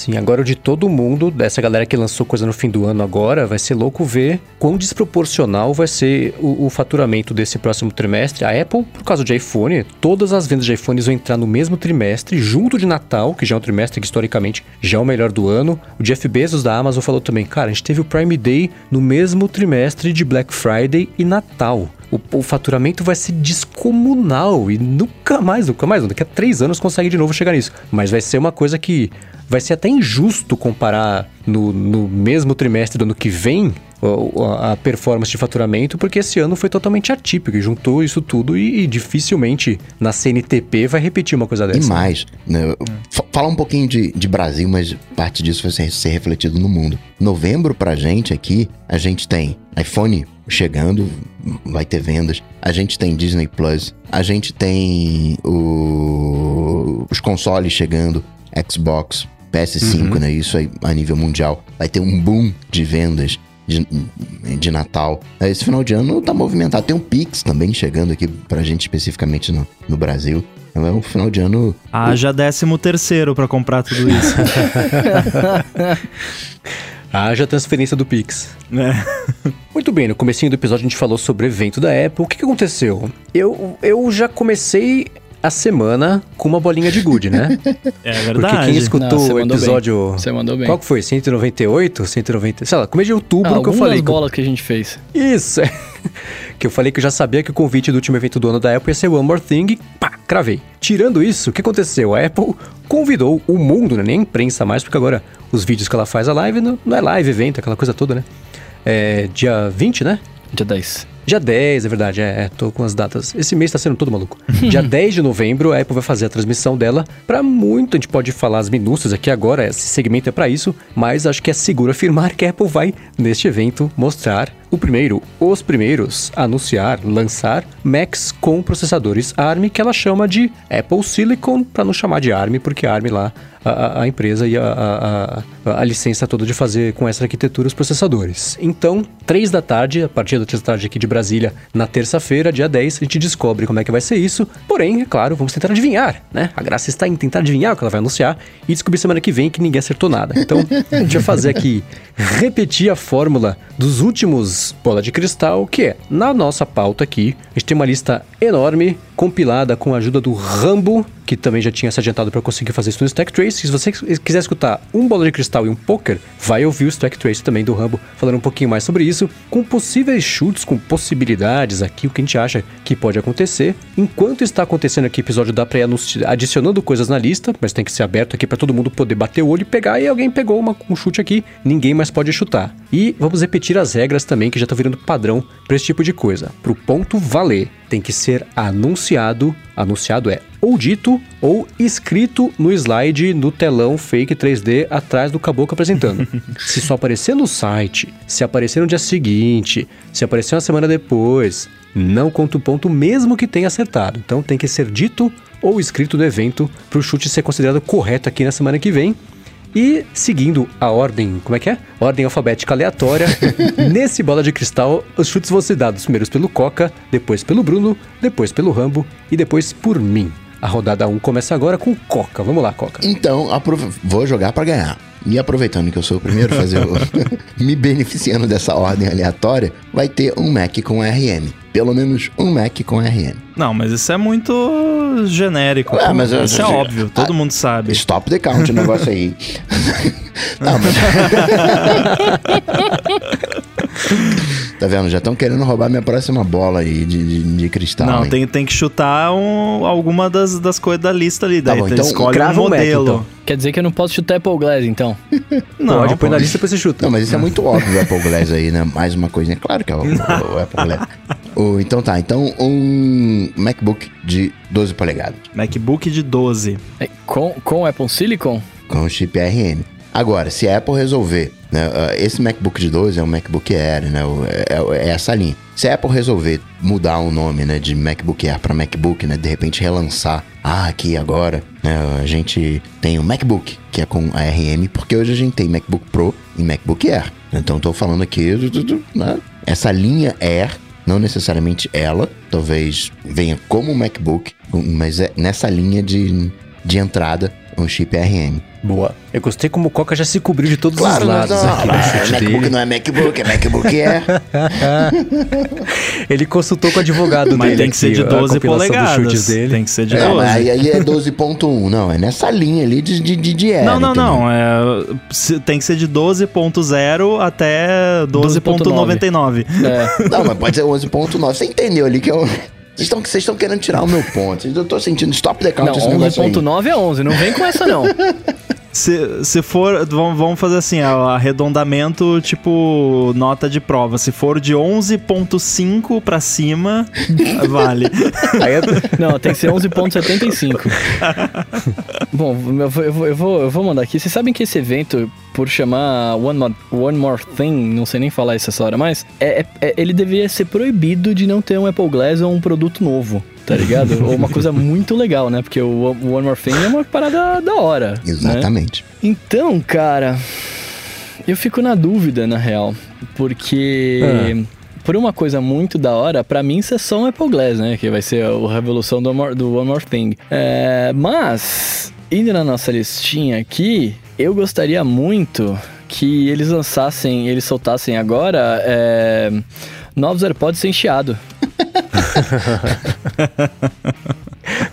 Sim, agora o de todo mundo, dessa galera que lançou coisa no fim do ano agora, vai ser louco ver quão desproporcional vai ser o, o, faturamento desse próximo trimestre. A Apple, por causa de iPhone, todas as vendas de iPhones vão entrar no mesmo trimestre, junto de Natal, que já é um trimestre que historicamente já é o melhor do ano. O Jeff Bezos da Amazon falou também, cara, a gente teve o Prime Day no mesmo trimestre de Black Friday e Natal. O, o, faturamento vai ser descomunal e nunca mais, nunca mais, daqui a três anos consegue de novo chegar nisso. Mas vai ser uma coisa que vai ser até injusto comparar no, no mesmo trimestre do ano que vem a, performance de faturamento, porque esse ano foi totalmente atípico e juntou isso tudo e, e dificilmente na CNTP vai repetir uma coisa dessa. E mais, né, falar um pouquinho de, de Brasil, mas parte disso vai ser, ser refletido no mundo. Novembro pra gente aqui, a gente tem iPhone chegando, vai ter vendas. A gente tem Disney Plus, a gente tem o, os consoles chegando, Xbox, PS5, uhum. né? Isso aí a nível mundial. Vai ter um boom de vendas de, de Natal. Esse final de ano tá movimentado. Tem um Pix também chegando aqui pra gente especificamente no, no Brasil. É um final de ano. Ah, já décimo terceiro pra comprar tudo isso. Haja transferência do Pix. É. Muito bem, no comecinho do episódio a gente falou sobre o evento da Apple. O que, que aconteceu? Eu, eu já comecei a semana com uma bolinha de gude, né? É verdade. Porque quem escutou Não, o episódio. Você mandou bem. Qual que foi? 198? 190? Sei lá, começo de outubro ah, que eu falei. bolas que a gente fez. Isso, é. que eu falei que eu já sabia que o convite do último evento do ano da Apple ia ser One More Thing. Pá, cravei. Tirando isso, o que aconteceu? A Apple convidou o mundo, né? nem a imprensa mais, porque agora os vídeos que ela faz a live não, não é live, evento, aquela coisa toda, né? É dia 20, né? Dia 10. Dia 10, é verdade, é, é, tô com as datas. Esse mês tá sendo todo maluco. Dia 10 de novembro, a Apple vai fazer a transmissão dela. Para muito, a gente pode falar as minúcias aqui agora, esse segmento é para isso, mas acho que é seguro afirmar que a Apple vai, neste evento, mostrar o primeiro, os primeiros a anunciar, lançar Macs com processadores ARM, que ela chama de Apple Silicon, para não chamar de ARM, porque ARM lá a, a, empresa e a, a, a, licença toda de fazer com essa arquitetura os processadores. Então, 3 da tarde, a partir da 3 da tarde aqui de Brasília, na terça-feira, dia 10, a gente descobre como é que vai ser isso. Porém, é claro, vamos tentar adivinhar, né? A graça está em tentar adivinhar o que ela vai anunciar e descobrir semana que vem que ninguém acertou nada. Então, a gente vai fazer aqui, repetir a fórmula dos últimos bola de cristal, que é, na nossa pauta aqui, a gente tem uma lista enorme, compilada com a ajuda do Rambo, que também já tinha se adiantado para conseguir fazer isso no Stack Trace. Se você quiser escutar um bola de cristal e um poker, vai ouvir o Stack Trace também do Rambo, falando um pouquinho mais sobre isso, com possíveis chutes, com possibilidades aqui, o que a gente acha que pode acontecer. Enquanto está acontecendo aqui o episódio, dá pra ir adicionando coisas na lista, mas tem que ser aberto aqui para todo mundo poder bater o olho e pegar, e alguém pegou uma, um chute aqui, ninguém mais pode chutar. E vamos repetir as regras também, que já tá virando padrão para esse tipo de coisa. Pro ponto valer, tem que ser anunciado, anunciado é ou dito ou escrito no slide no telão fake 3D atrás do caboclo apresentando. se só aparecer no site, se aparecer no dia seguinte, se aparecer uma semana depois, não conta o ponto mesmo que tenha acertado. Então tem que ser dito ou escrito no evento para o chute ser considerado correto aqui na semana que vem. E seguindo a ordem, como é que é? Ordem alfabética aleatória. nesse bola de cristal, os chutes vão ser dados primeiros pelo Coca, depois pelo Bruno, depois pelo Rambo e depois por mim. A rodada 1 começa agora com Coca. Vamos lá, Coca. Então, vou jogar para ganhar. E aproveitando que eu sou o primeiro a fazer o... me beneficiando dessa ordem aleatória, vai ter um Mac com RM. Pelo menos um Mac com RM. Não, mas isso é muito genérico. É, mas isso é óbvio, todo ah, mundo sabe. Stop the count o negócio aí. Não, mas... Tá vendo? Já estão querendo roubar minha próxima bola aí de, de, de cristal. Não, tem, tem que chutar um, alguma das, das coisas da lista ali. Daí tá bom, então escolhe um modelo. Mac, então. Quer dizer que eu não posso chutar Apple Glass, então? não, pode, põe na lista pra você chutar. Não, mas isso é muito óbvio o Apple Glass aí, né? Mais uma coisinha. Claro que é o, o, o Apple Glass. o, então tá, então um MacBook de 12 polegadas. MacBook de 12. É, com, com Apple Silicon? Com chip ARM. Agora, se a Apple resolver, né, uh, esse MacBook de 12 é um MacBook Air, né, é, é, é, essa linha. Se a Apple resolver mudar o nome, né, de MacBook Air para MacBook, né, de repente relançar, ah, aqui agora, né, a gente tem o MacBook, que é com ARM, porque hoje a gente tem MacBook Pro e MacBook Air. Então estou falando aqui, né, essa linha Air não necessariamente ela, talvez venha como MacBook, mas é nessa linha de, de entrada um chip ARM. Boa. Eu gostei como o Coca já se cobriu de todos claro, os lados não, aqui no chute MacBook dele. não é MacBook, é MacBook é. Ele consultou com o advogado mas dele. tem que ser de 12 polegadas. Dele. Tem que ser de é, 12. Aí, aí é 12.1. Não, é nessa linha ali de, de, de, de Não, não, não. É, tem que ser de 12.0 até 12.99. É. Não, mas pode ser 11.9. Você entendeu ali que é o... Vocês estão querendo tirar o meu ponto. Eu tô sentindo stop the count Não, 11.9 é 11. Não vem com essa, não. Se, se for, vamos fazer assim, arredondamento tipo nota de prova. Se for de 11.5 pra cima, vale. É... Não, tem que ser 11.75. Bom, eu vou, eu, vou, eu, vou, eu vou mandar aqui. Vocês sabem que esse evento, por chamar One More, One More Thing, não sei nem falar isso essa hora, mas é, é, ele deveria ser proibido de não ter um Apple Glass ou um produto novo tá ligado? Ou uma coisa muito legal, né? Porque o One More Thing é uma parada da hora. Né? Exatamente. Né? Então, cara, eu fico na dúvida, na real. Porque. Ah. Por uma coisa muito da hora, para mim isso é só um Apple Glass, né? Que vai ser a revolução do One More, do One More Thing. É, mas, indo na nossa listinha aqui, eu gostaria muito que eles lançassem, eles soltassem agora é, novos AirPods sem chiado.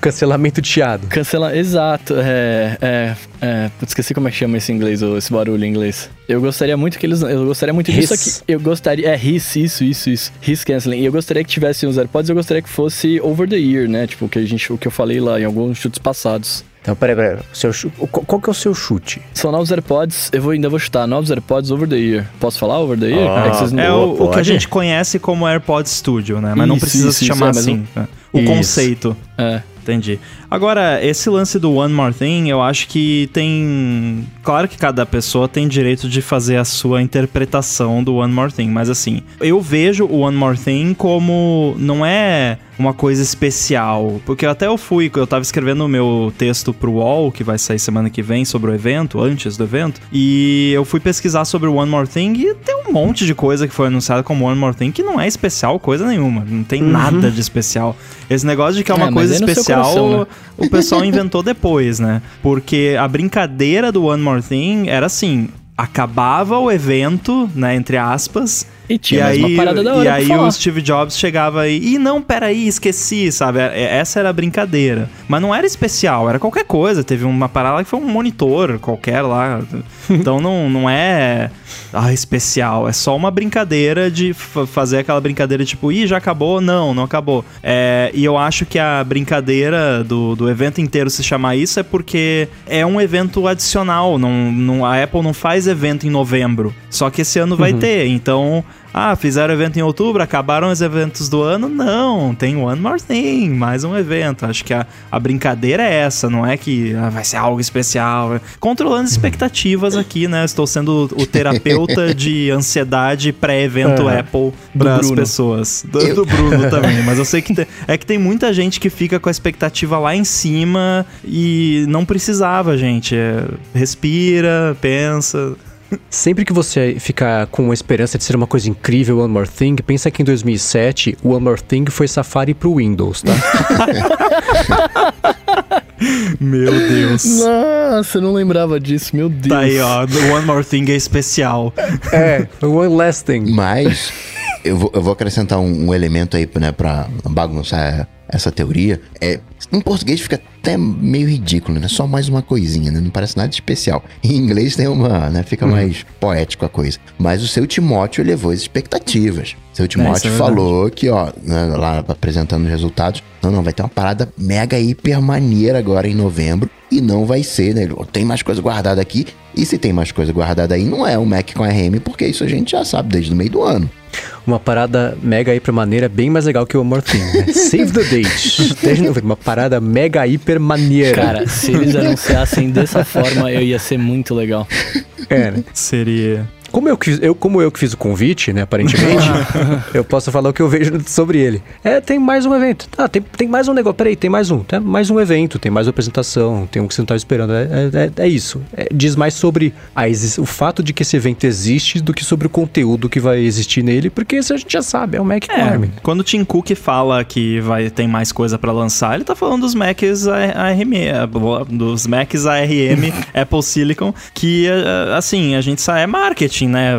Cancelamento de chiado. Cancela... Exato. É, é, é... Esqueci como é que chama esse inglês, esse barulho em inglês. Eu gostaria muito que eles. Eu gostaria muito disso aqui. Eu gostaria. É, hiss, isso, isso, isso. Hiss canceling. E eu gostaria que tivesse uns AirPods, eu gostaria que fosse over the ear, né? Tipo, o que, a gente, o que eu falei lá em alguns chutes passados. Então, peraí, peraí. Seu, qual, qual, que é o seu chute? São novos AirPods, eu vou, ainda vou chutar, novos AirPods over the ear. Posso falar over the ear? Ah, é, é o, o, que a gente conhece como AirPods Studio, né? Mas isso, não precisa isso, se chamar isso, assim. Né? O conceito. É. Entendi. Agora, esse lance do One More Thing, eu acho que tem. Claro que cada pessoa tem direito de fazer a sua interpretação do One More Thing, mas assim, eu vejo o One More Thing como. Não é uma coisa especial. Porque até eu fui, eu tava escrevendo o meu texto pro UOL, que vai sair semana que vem, sobre o evento, antes do evento, e eu fui pesquisar sobre o One More Thing e tem um monte de coisa que foi anunciada como One More Thing que não é especial coisa nenhuma. Não tem uhum. nada de especial. Esse negócio de que é uma é, coisa especial, coração, né? o pessoal inventou depois, né? Porque a brincadeira do One More Thing era assim: acabava o evento, né, entre aspas, e tinha e aí, uma parada da hora E aí o Steve Jobs chegava aí, e não, peraí, esqueci, sabe? É, é, essa era a brincadeira. Mas não era especial, era qualquer coisa. Teve uma parada que foi um monitor qualquer lá. Então não, não é ah, especial, é só uma brincadeira de fazer aquela brincadeira tipo, ih, já acabou? Não, não acabou. É, e eu acho que a brincadeira do, do evento inteiro se chamar isso é porque é um evento adicional. Não, não, a Apple não faz evento em novembro. Só que esse ano vai uhum. ter. Então ah, fizeram evento em outubro, acabaram os eventos do ano? Não, tem One More Thing, mais um evento. Acho que a, a brincadeira é essa, não é que ah, vai ser algo especial. Controlando expectativas aqui, né? Estou sendo o terapeuta de ansiedade pré-evento é, Apple para as pessoas. Do, eu... do, Bruno também, mas eu sei que tem, é que tem muita gente que fica com a expectativa lá em cima e não precisava, gente. É, respira, pensa. Sempre que você ficar com a esperança de ser uma coisa incrível, One More Thing, pensa que em 2007 o One More Thing foi Safari pro Windows, tá? meu Deus. Nossa, eu não lembrava disso, meu Deus. Tá aí, ó, The One More Thing é especial. É, One Last Thing. Mas eu vou, eu vou acrescentar um, um elemento aí, né, pra bagunçar essa teoria. É, em português fica até meio ridículo, né? Só mais uma coisinha, né? Não parece nada especial. Em inglês tem uma, né? Fica uhum. mais poético a coisa. Mas o seu Timóteo elevou as expectativas. Seu Timóteo é, é falou que, ó, né, lá apresentando os resultados, não, não, vai ter uma parada mega hiper maneira agora em novembro e não vai ser, né? Tem mais coisa guardada aqui. E se tem mais coisa guardada aí, não é o Mac com RM, porque isso a gente já sabe desde o meio do ano uma parada mega hiper maneira bem mais legal que o One Thing, né? Save the date. Desde novembro, uma parada mega hiper maneira. Cara, se eles anunciassem dessa forma, eu ia ser muito legal. É, né? Seria. Como eu, eu, como eu que fiz o convite, né, aparentemente, eu posso falar o que eu vejo sobre ele. É, tem mais um evento. Ah, tem, tem mais um negócio. Peraí, tem mais um. Tem mais um evento, tem mais uma apresentação, tem um que você não estava esperando. É, é, é, é isso. É, diz mais sobre a, o fato de que esse evento existe do que sobre o conteúdo que vai existir nele, porque isso a gente já sabe, é o Mac é. Quando o Tim Cook fala que vai, tem mais coisa para lançar, ele tá falando dos Macs ARM, dos Macs ARM Apple Silicon, que, assim, a gente sabe, é marketing marketing, né?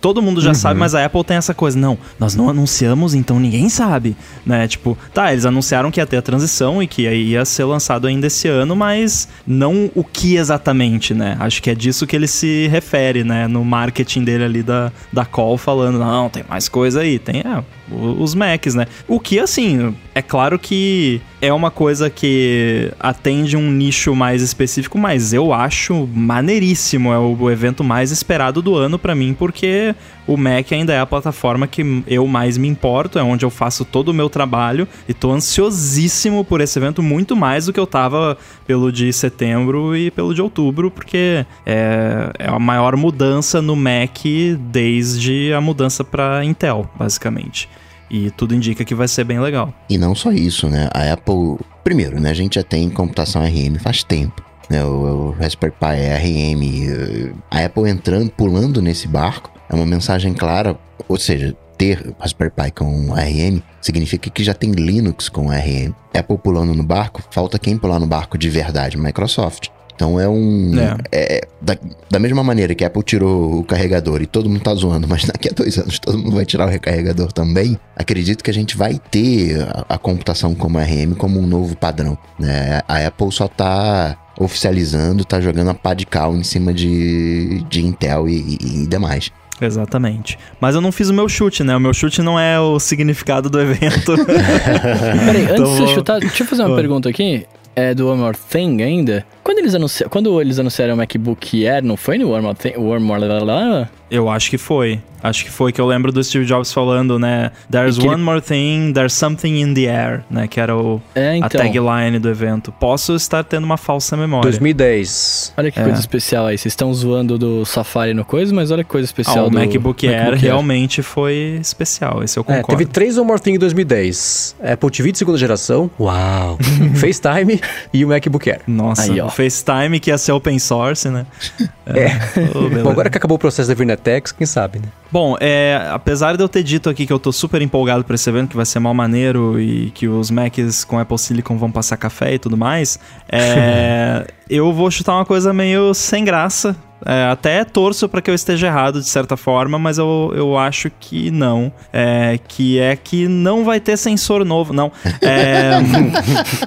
Todo mundo já uhum. sabe, mas a Apple tem essa coisa. Não, nós não anunciamos, então ninguém sabe, né? Tipo, tá, eles anunciaram que ia ter a transição e que ia ser lançado ainda esse ano, mas não o que exatamente, né? Acho que é disso que ele se refere, né? No marketing dele ali da, da call, falando, não, tem mais coisa aí. Tem, é, os Macs, né? O que, assim, é claro que é uma coisa que atende um nicho mais específico, mas eu acho maneiríssimo. É o evento mais esperado do ano para mim, porque o Mac ainda é a plataforma que eu mais me importo, é onde eu faço todo o meu trabalho e tô ansiosíssimo por esse evento, muito mais do que eu tava pelo de setembro e pelo de outubro, porque é, é a maior mudança no Mac desde a mudança para Intel, basicamente. E tudo indica que vai ser bem legal. E não só isso, né? A Apple, primeiro, né? A gente já tem computação RM faz tempo. Né, o, o Raspberry Pi é RM. A Apple entrando, pulando nesse barco, é uma mensagem clara. Ou seja, ter Raspberry Pi com RM significa que já tem Linux com RM. Apple pulando no barco, falta quem pular no barco de verdade, Microsoft. Então é um. É. É, da, da, mesma maneira que a Apple tirou o carregador e todo mundo tá zoando, mas daqui a dois anos todo mundo vai tirar o recarregador também. Acredito que a gente vai ter a, a computação como RM como um novo padrão. Né? A Apple só tá oficializando, tá jogando a pá de cal em cima de, de Intel e, e, e demais. Exatamente. Mas eu não fiz o meu chute, né? O meu chute não é o significado do evento. Peraí, antes então, de você chutar, deixa eu fazer uma pergunta aqui. é do One More Thing ainda. Quando eles, anunciaram, quando eles anunciaram o MacBook Air, não foi no? One More... Eu acho que foi. Acho que foi que eu lembro do Steve Jobs falando, né? There's one ele... more thing, there's something in the air, né? Que era o, é, então. a tagline do evento. Posso estar tendo uma falsa memória. 2010. Olha que é. coisa especial aí. Vocês estão zoando do Safari no coisa, mas olha que coisa especial ah, o do MacBook Air MacBook realmente foi especial. Esse eu concordo. É, teve três One More Thing em 2010. Apple TV de segunda geração. Uau! FaceTime e o MacBook Air. Nossa, aí, ó. FaceTime que ia ser open source, né? É. é. Oh, Bom, agora que acabou o processo da Virnetex, quem sabe, né? Bom, é, apesar de eu ter dito aqui que eu tô super empolgado pra esse evento, que vai ser mal maneiro e que os Macs com Apple Silicon vão passar café e tudo mais, é, eu vou chutar uma coisa meio sem graça, é, até torço para que eu esteja errado de certa forma, mas eu, eu acho que não. É, que é que não vai ter sensor novo, não. É,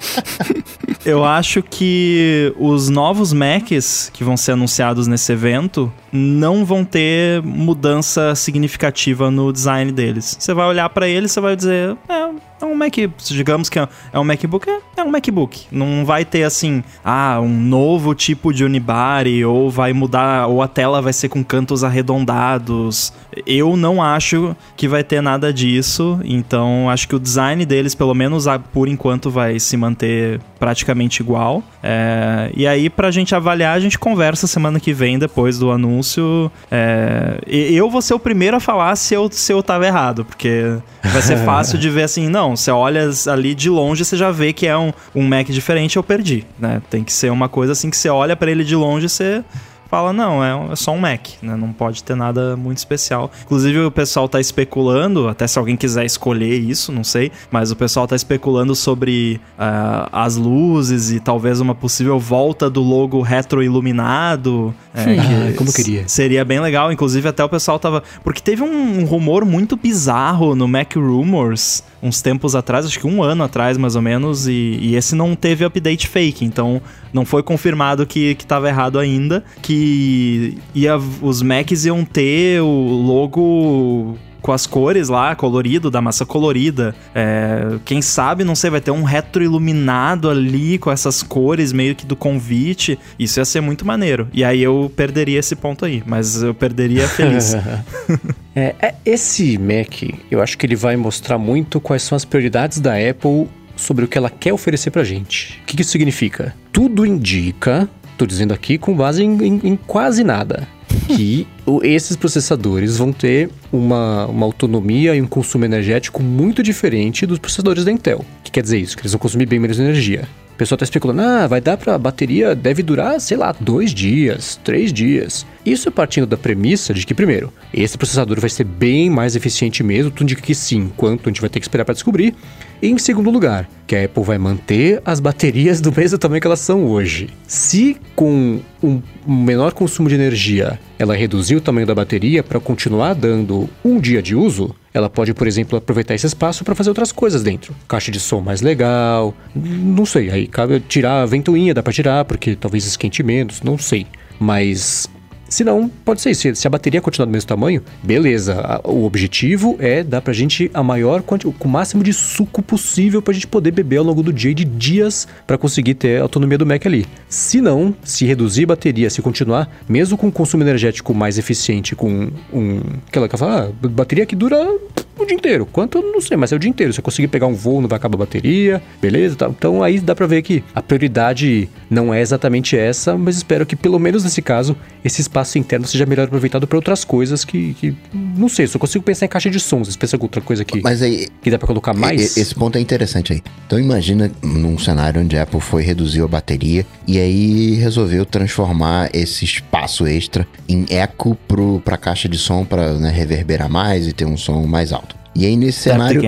eu acho que os novos Macs que vão ser anunciados nesse evento não vão ter mudança significativa no design deles. Você vai olhar para ele, você vai dizer, é, Mac, digamos que é, é um MacBook, é, é um MacBook. Não vai ter assim, ah, um novo tipo de unibody ou vai mudar ou a tela vai ser com cantos arredondados. Eu não acho que vai ter nada disso, então acho que o design deles, pelo menos por enquanto, vai se manter praticamente igual. É, e aí, pra gente avaliar, a gente conversa semana que vem, depois do anúncio. É, eu vou ser o primeiro a falar se eu, se eu tava errado, porque vai ser fácil de ver assim, não, você olha ali de longe, você já vê que é um, um Mac diferente, eu perdi, né? Tem que ser uma coisa assim que você olha para ele de longe, você fala, não, é, é, só um Mac, né? Não pode ter nada muito especial. Inclusive, o pessoal tá especulando, até se alguém quiser escolher isso, não sei, mas o pessoal tá especulando sobre uh, as luzes e talvez uma possível volta do logo retroiluminado. É, ah, como queria. Seria bem legal, inclusive até o pessoal tava... Porque teve um, um rumor muito bizarro no Mac Rumors uns tempos atrás, acho que um ano atrás mais ou menos, e, e esse não teve update fake, então não foi confirmado que, que tava errado ainda, que ia, os Macs iam ter o logo com as cores lá, colorido, da massa colorida. É, quem sabe, não sei, vai ter um retroiluminado ali com essas cores meio que do convite. Isso ia ser muito maneiro. E aí eu perderia esse ponto aí, mas eu perderia feliz. é, é, esse Mac, eu acho que ele vai mostrar muito quais são as prioridades da Apple sobre o que ela quer oferecer pra gente. O que, que isso significa? Tudo indica, tô dizendo aqui com base em, em, em quase nada, que esses processadores vão ter uma, uma autonomia e um consumo energético muito diferente dos processadores da Intel. O que quer dizer isso? Que eles vão consumir bem menos energia. O pessoal está especulando, ah, vai dar para a bateria, deve durar, sei lá, dois dias, três dias. Isso partindo da premissa de que, primeiro, esse processador vai ser bem mais eficiente mesmo, tudo indica que sim, quanto a gente vai ter que esperar para descobrir. E em segundo lugar, que a Apple vai manter as baterias do mesmo tamanho que elas são hoje. Se com um menor consumo de energia ela reduzir o tamanho da bateria para continuar dando um dia de uso, ela pode, por exemplo, aproveitar esse espaço para fazer outras coisas dentro. Caixa de som mais legal, não sei, aí cabe tirar a ventoinha, dá para tirar, porque talvez esquente menos, não sei. Mas se não, pode ser isso. Se a bateria continuar do mesmo tamanho, beleza. O objetivo é dar pra gente a maior quantidade, o máximo de suco possível pra gente poder beber ao longo do dia e de dias para conseguir ter a autonomia do Mac ali. Se não, se reduzir a bateria, se continuar, mesmo com consumo energético mais eficiente, com um. Aquela que fala, ah, bateria que dura o dia inteiro. Quanto, não sei, mas é o dia inteiro. Se eu conseguir pegar um voo, não vai acabar a bateria, beleza? Tá. Então aí dá pra ver que a prioridade não é exatamente essa, mas espero que pelo menos nesse caso, esse espaço interno seja melhor aproveitado para outras coisas que, que, não sei, só consigo pensar em caixa de sons. Você pensa em outra coisa que, mas aí, que dá pra colocar mais? Esse ponto é interessante aí. Então imagina num cenário onde a Apple foi reduzir a bateria e aí resolveu transformar esse espaço extra em eco pro, pra caixa de som para né, reverberar mais e ter um som mais alto. E aí nesse cenário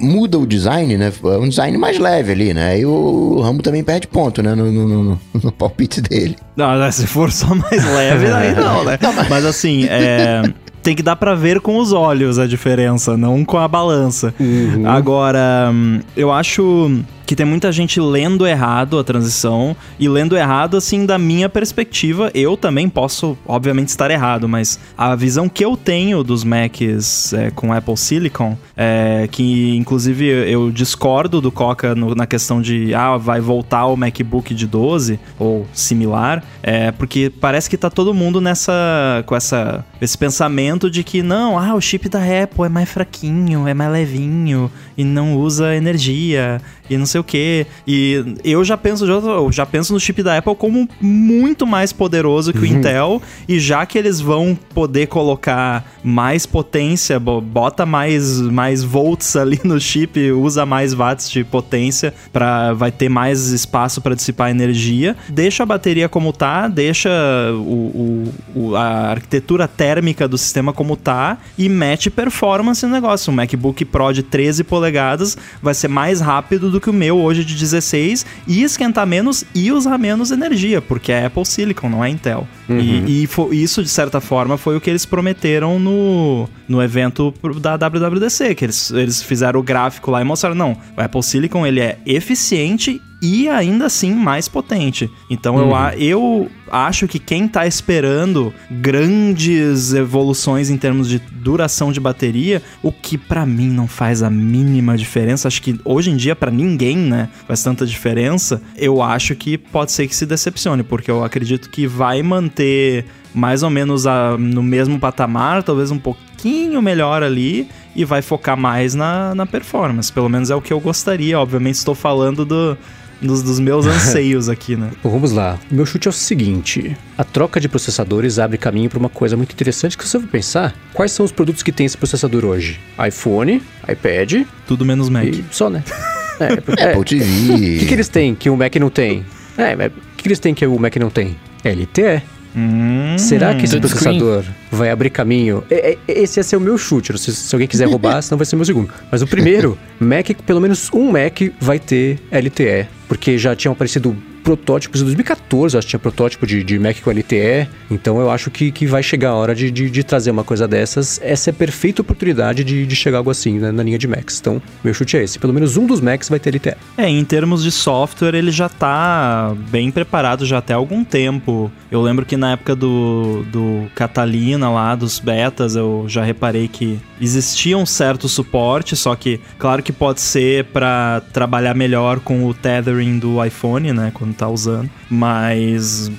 muda o design, né? É um design mais leve ali, né? E o Rambo também perde ponto, né? No, no, no, no palpite dele. Não, né? se for só mais leve, aí não, né? Não, mas... mas... assim, é, tem que dar para ver com os olhos a diferença, não com a balança. Uhum. Agora, eu acho que tem muita gente lendo errado a transição e lendo errado assim da minha perspectiva. Eu também posso, obviamente, estar errado, mas a visão que eu tenho dos Macs é, com Apple Silicon é que, inclusive, eu discordo do Coca no, na questão de ah, vai voltar o MacBook de 12 ou similar, é porque parece que tá todo mundo nessa com essa esse pensamento de que não, ah, o chip da Apple é mais fraquinho, é mais levinho e não usa energia e não sei o que. E eu já penso, eu já penso no chip da Apple como muito mais poderoso que o uhum. Intel. E já que eles vão poder colocar mais potência, bota mais, mais volts ali no chip, usa mais watts de potência, para vai ter mais espaço para dissipar energia. Deixa a bateria como tá, deixa o, o, a arquitetura térmica do sistema como tá e mete performance no negócio. O MacBook Pro de 13 polegadas vai ser mais rápido do do que o meu hoje de 16 e esquentar menos e usar menos energia, porque é Apple Silicon, não é Intel. Uhum. E, e isso, de certa forma, foi o que eles prometeram no, no evento da WWDC, que eles, eles fizeram o gráfico lá e mostraram, não, o Apple Silicon ele é eficiente e ainda assim mais potente. Então uhum. eu, eu acho que quem tá esperando grandes evoluções em termos de duração de bateria, o que para mim não faz a mínima diferença, acho que hoje em dia para ninguém, né, faz tanta diferença, eu acho que pode ser que se decepcione, porque eu acredito que vai manter mais ou menos a, no mesmo patamar, talvez um pouquinho melhor ali, e vai focar mais na, na performance. Pelo menos é o que eu gostaria. Obviamente, estou falando do, dos, dos meus anseios aqui, né? Bom, vamos lá. O meu chute é o seguinte: a troca de processadores abre caminho para uma coisa muito interessante que você vai pensar. Quais são os produtos que tem esse processador hoje? iPhone, iPad. Tudo menos Mac. E só, né? É, é, Apple TV. O que, que eles têm que o Mac não tem? É, o que, que eles têm que o Mac não tem? LTE. Hum, Será que esse processador screen. Vai abrir caminho? É, é, esse ia ser o meu chute. Se, se alguém quiser roubar, senão vai ser o meu segundo. Mas o primeiro, Mac, pelo menos um Mac vai ter LTE. Porque já tinham aparecido protótipos. Em 2014, acho que tinha protótipo de, de Mac com LTE. Então eu acho que, que vai chegar a hora de, de, de trazer uma coisa dessas. Essa é a perfeita oportunidade de, de chegar algo assim né, na linha de Macs. Então, meu chute é esse. Pelo menos um dos Macs vai ter LTE. É, em termos de software, ele já tá bem preparado já até algum tempo. Eu lembro que na época do, do Catalina lá, dos betas, eu já reparei que existia um certo suporte, só que claro que pode ser para trabalhar melhor com o tethering do iPhone, né, quando tá usando, mas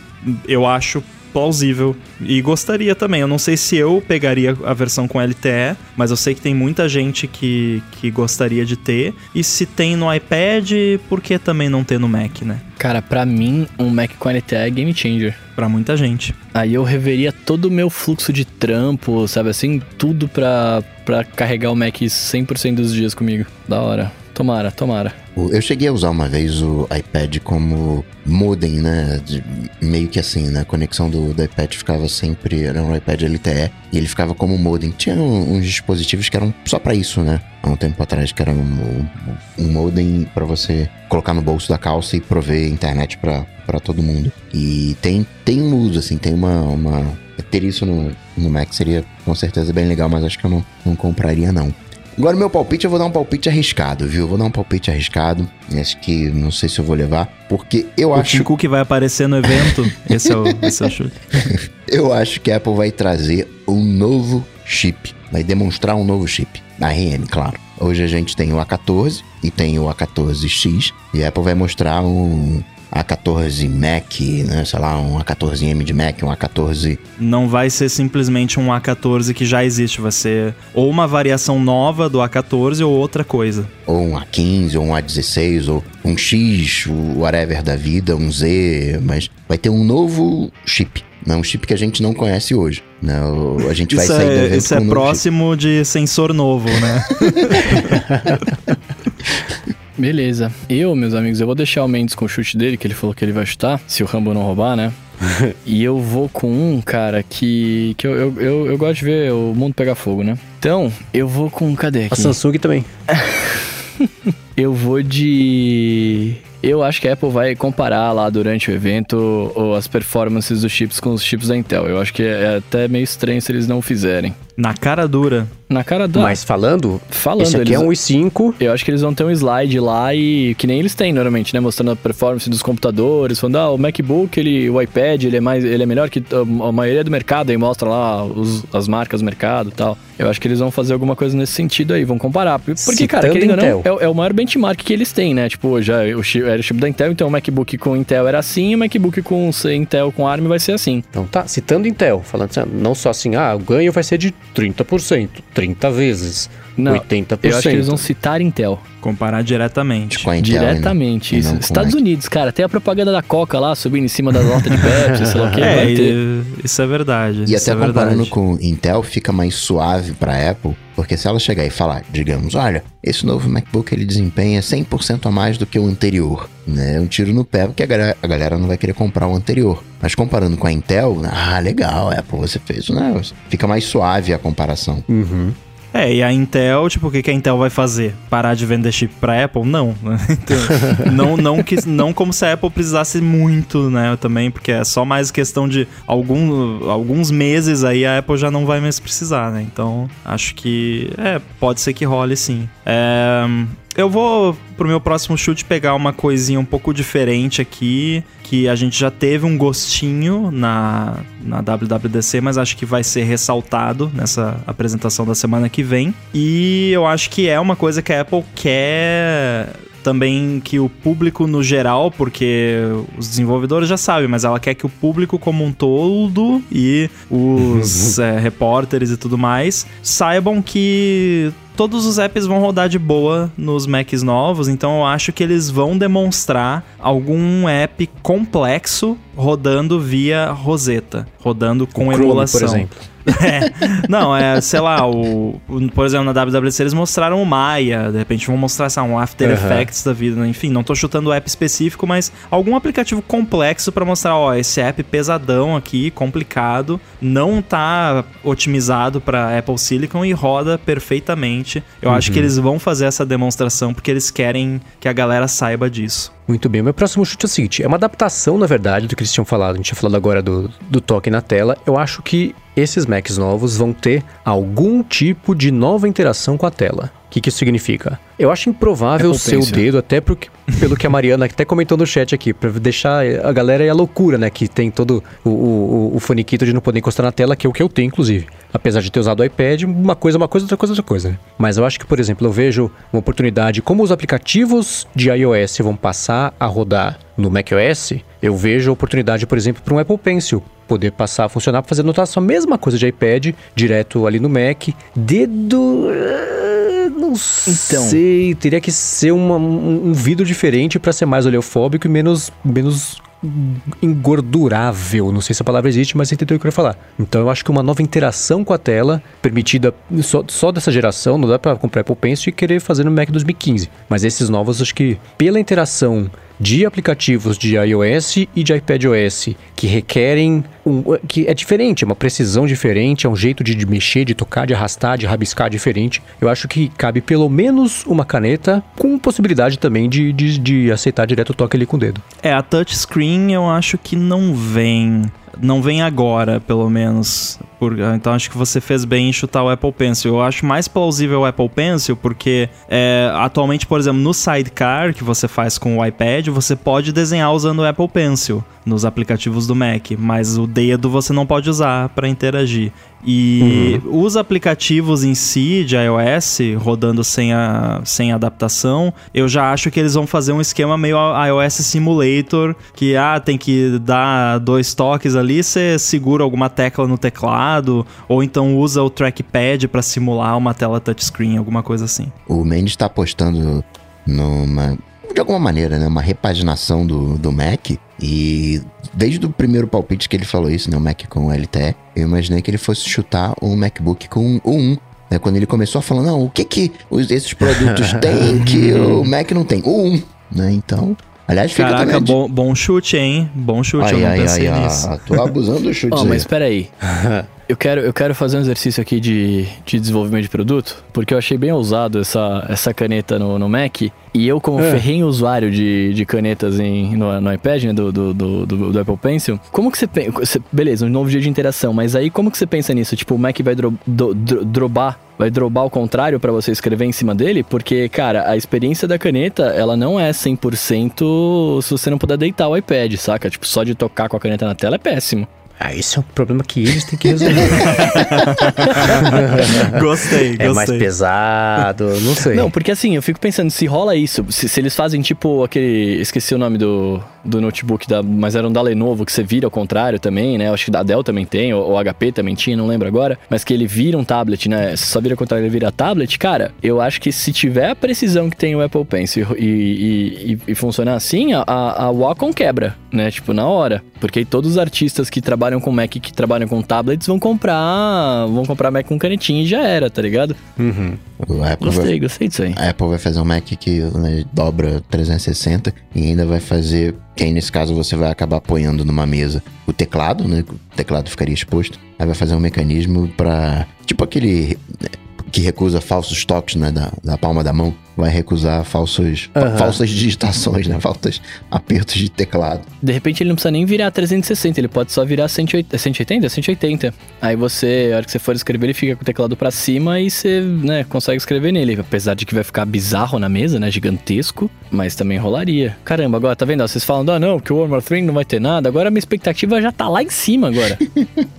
eu acho plausível e gostaria também. Eu não sei se eu pegaria a versão com LTE, mas eu sei que tem muita gente que, que gostaria de ter. E se tem no iPad, por que também não ter no Mac, né? Cara, para mim, um Mac com LTE é game changer. Pra muita gente. Aí eu reveria todo o meu fluxo de trampo, sabe assim? Tudo pra, pra carregar o Mac 100% dos dias comigo. Da hora. Tomara, tomara. Eu cheguei a usar uma vez o iPad como modem, né? De, meio que assim, né? A conexão do, do, iPad ficava sempre. Era um iPad LTE e ele ficava como modem. Tinha um, uns dispositivos que eram só para isso, né? Há um tempo atrás, que era um, um, um modem para você colocar no bolso da calça e prover internet para todo mundo. E tem, tem um uso, assim, tem uma. uma ter isso no, no Mac seria com certeza bem legal, mas acho que eu não, não compraria, não. Agora, meu palpite, eu vou dar um palpite arriscado, viu? Vou dar um palpite arriscado. Acho que não sei se eu vou levar, porque eu o acho. O que vai aparecer no evento, esse, é o, esse é o chute. eu acho que a Apple vai trazer um novo chip. Vai demonstrar um novo chip. Na RM, claro. Hoje a gente tem o A14 e tem o A14X. E a Apple vai mostrar um, a14 Mac, né? Sei lá, um A14M de Mac, um A14. Não vai ser simplesmente um A14 que já existe, vai ser ou uma variação nova do A14 ou outra coisa. Ou um A15, ou um A16, ou um X, o whatever da vida, um Z, mas vai ter um novo chip. Não, um chip que a gente não conhece hoje. Né? A gente vai sair é, Isso é próximo chip. de sensor novo, né? Beleza. Eu, meus amigos, eu vou deixar o Mendes com o chute dele, que ele falou que ele vai chutar, se o Rambo não roubar, né? e eu vou com um, cara, que, que eu, eu, eu, eu, gosto de ver o mundo pegar fogo, né? Então, eu vou com. Cadê aqui? A Samsung também. eu vou de. Eu acho que a Apple vai comparar lá durante o evento as performances dos chips com os chips da Intel. Eu acho que é até meio estranho se eles não fizerem. Na cara dura. Na cara da. Mas falando, Falando, esse aqui eles- é um i5. Eu acho que eles vão ter um slide lá e que nem eles têm normalmente, né, mostrando a performance dos computadores, falando ah, o MacBook, ele, o iPad, ele é mais, ele é melhor que a, maioria do mercado, aí mostra lá os- as marcas do mercado e tal. Eu acho que eles vão fazer alguma coisa nesse sentido aí, vão comparar. Porque, cara, Citando querendo ou não, Intel. é, o- é o maior benchmark que eles têm, né? Tipo, já o chip, era o chip da Intel, então o MacBook com Intel era assim, e o MacBook com Intel com ARM vai ser assim. Então tá, citando Intel, falando assim, não só assim, ah, o ganho vai ser de 30%, 30 vezes, Não, 80%. Eu acho que eles vão citar Intel. Comparar diretamente. Com a Intel, Diretamente, né? E isso. Estados. Unidos, cara, tem a propaganda da Coca lá subindo em cima da lata de Pepsi, sei lá o que. É, vai ter. isso é verdade. E isso até é comparando verdade. com Intel, fica mais suave pra Apple, porque se ela chegar e falar, digamos, olha, esse novo MacBook ele desempenha 100% a mais do que o anterior, né? É um tiro no pé, porque a galera, a galera não vai querer comprar o anterior. Mas comparando com a Intel, ah, legal, Apple, você fez o negócio. Fica mais suave a comparação. Uhum. É, e a Intel, tipo, o que, que a Intel vai fazer? Parar de vender chip pra Apple? Não. né? Então, não, não, que, não como se a Apple precisasse muito, né? Também, porque é só mais questão de algum, alguns meses aí a Apple já não vai mais precisar, né? Então, acho que, é, pode ser que role sim. É, eu vou pro meu próximo chute pegar uma coisinha um pouco diferente aqui, que a gente já teve um gostinho na, na WWDC, mas acho que vai ser ressaltado nessa apresentação da semana que vem. E eu acho que é uma coisa que a Apple quer também que o público no geral, porque os desenvolvedores já sabem, mas ela quer que o público como um todo e os é, repórteres e tudo mais saibam que todos os apps vão rodar de boa nos Macs novos, então eu acho que eles vão demonstrar algum app complexo rodando via Rosetta, rodando com Chrome, emulação. por exemplo. É. Não, é, sei lá, o, o- por exemplo, na WWDC eles mostraram o Maya, de repente vão mostrar, lá, um After Aham. Effects da vida, né? enfim, não tô chutando o app específico, mas algum aplicativo complexo pra mostrar, ó, esse app pesadão aqui, complicado, não tá otimizado pra Apple Silicon e roda perfeitamente. Eu acho que eles vão fazer essa demonstração porque eles querem que a galera saiba disso. Muito bem, meu próximo chute é o seguinte: é uma adaptação, na verdade, do que eles tinham falado. A gente tinha falado agora do, do toque na tela. Eu acho que esses Macs novos vão ter algum tipo de nova interação com a tela. O que, que isso significa? Eu acho improvável Apple ser o dedo, até pro pelo que a Mariana até comentou no chat aqui, pra deixar a galera aí a loucura, né? Que tem todo o, o, o- o faniquito de não poder encostar na tela, que é o que eu tenho, inclusive. Apesar de ter usado o iPad, uma coisa, uma coisa, outra coisa, outra coisa. né? Mas eu acho que, por exemplo, eu vejo uma oportunidade, como os aplicativos de iOS vão passar a rodar no macOS, eu vejo a oportunidade, por exemplo, para um Apple Pencil poder passar a funcionar para fazer anotação, a mesma coisa de iPad, direto ali no Mac. Dedo. Não sei, teria que ser uma- um, um vidro diferente para ser mais oleofóbico e menos, menos engordurável. Não sei se a palavra existe, mas você entendeu o que eu queria falar. Então eu acho que uma nova interação com a tela, permitida só, só dessa geração, não dá para comprar Apple Pencil e querer fazer no Mac 2015. Mas esses novos, acho que pela interação de aplicativos de iOS e de iPadOS que requerem um, que é diferente, é uma precisão diferente, é um jeito de, de mexer, de tocar, de arrastar, de rabiscar diferente. Eu acho que cabe pelo menos uma caneta com possibilidade também de, de, de aceitar direto o toque ali com o dedo. É, a touchscreen eu acho que não vem. Não vem agora, pelo menos. Por- então acho que você fez bem em chutar o Apple Pencil. Eu acho mais plausível o Apple Pencil porque é, atualmente, por exemplo, no Sidecar que você faz com o iPad, você pode desenhar usando o Apple Pencil nos aplicativos do Mac, mas o dedo você não pode usar para interagir. E os aplicativos em si de iOS rodando sem, a, sem adaptação, eu já acho que eles vão fazer um esquema meio iOS Simulator, que ah, tem que dar dois toques ali, você segura alguma tecla no teclado, ou então usa o trackpad para simular uma tela touchscreen, alguma coisa assim. O Mendes tá apostando numa. De alguma maneira, né? Uma repaginação do, do Mac. E desde o primeiro palpite que ele falou isso, né? O Mac com o LTE, eu imaginei que ele fosse chutar um MacBook com o 1. Né, quando ele começou a falar, não, o que que os- esses produtos têm que o Mac não tem? O 1. Né? Então, Aliás, fica Caraca, também... bom, bom chute, hein? Bom chute, eu Ai, não ai, pensei ai, nisso. ai, tô abusando do chute Ó, aí. mas peraí. Eu quero, eu quero fazer um exercício aqui de, de desenvolvimento de produto, porque eu achei bem ousado essa, essa caneta no, no Mac. E eu, como É. ferrenho usuário de, de canetas em, no, no iPad, né, do, do, do, do- do Apple Pencil, como que você pensa... Beleza, um novo dia de interação, mas aí como que você pensa nisso? Tipo, o Mac vai dro, do- dro- drobar... Vai drobar ao contrário pra você escrever em cima dele? Porque, cara, a experiência da caneta, ela não é 100% se você não puder deitar o iPad, saca? Tipo, só de tocar com a caneta na tela é péssimo. Ah, isso é um problema que eles têm que resolver. Gostei, gostei. é mais pesado, não sei. Não, porque assim, eu fico pensando, se rola isso, se, se eles fazem tipo aquele. Esqueci o nome do, do notebook, da, mas era um da Lenovo, que você vira ao contrário também, né? Eu acho que da Dell também tem, ou, ou HP também tinha, não lembro agora. Mas que ele vira um tablet, né? Se só vira ao contrário, ele vira tablet, cara, eu acho que se tiver a precisão que tem o Apple Pencil e, e, e, e funcionar assim, a, a, a Wacom quebra, né? Tipo, na hora. Porque aí todos os artistas que trabalham com Mac, que trabalham com tablets, vão comprar. Vão comprar Mac com canetinha e já era, tá ligado? Uhum. O Apple Gostei, vai, gostei disso aí. a Apple vai fazer um Mac que né, dobra 360 e ainda vai fazer, que aí nesse caso você vai acabar apoiando numa mesa o teclado, né? O teclado ficaria exposto. Aí vai fazer um mecanismo pra. Tipo aquele né, que recusa falsos toques, né? Da, da palma da mão. Vai recusar falsos, falsas digitações, né? Falsos apertos de teclado. De repente ele não precisa nem virar 360, ele pode só virar 180, 180? 180. Aí você, a hora que você for escrever, ele fica com o teclado pra cima e você, né, consegue escrever nele. Apesar de que vai ficar bizarro na mesa, né, gigantesco, mas também rolaria. Caramba, agora, tá vendo? ó, Vocês falam, ah, não, que o More Thing não vai ter nada. Agora a minha expectativa já tá lá em cima agora.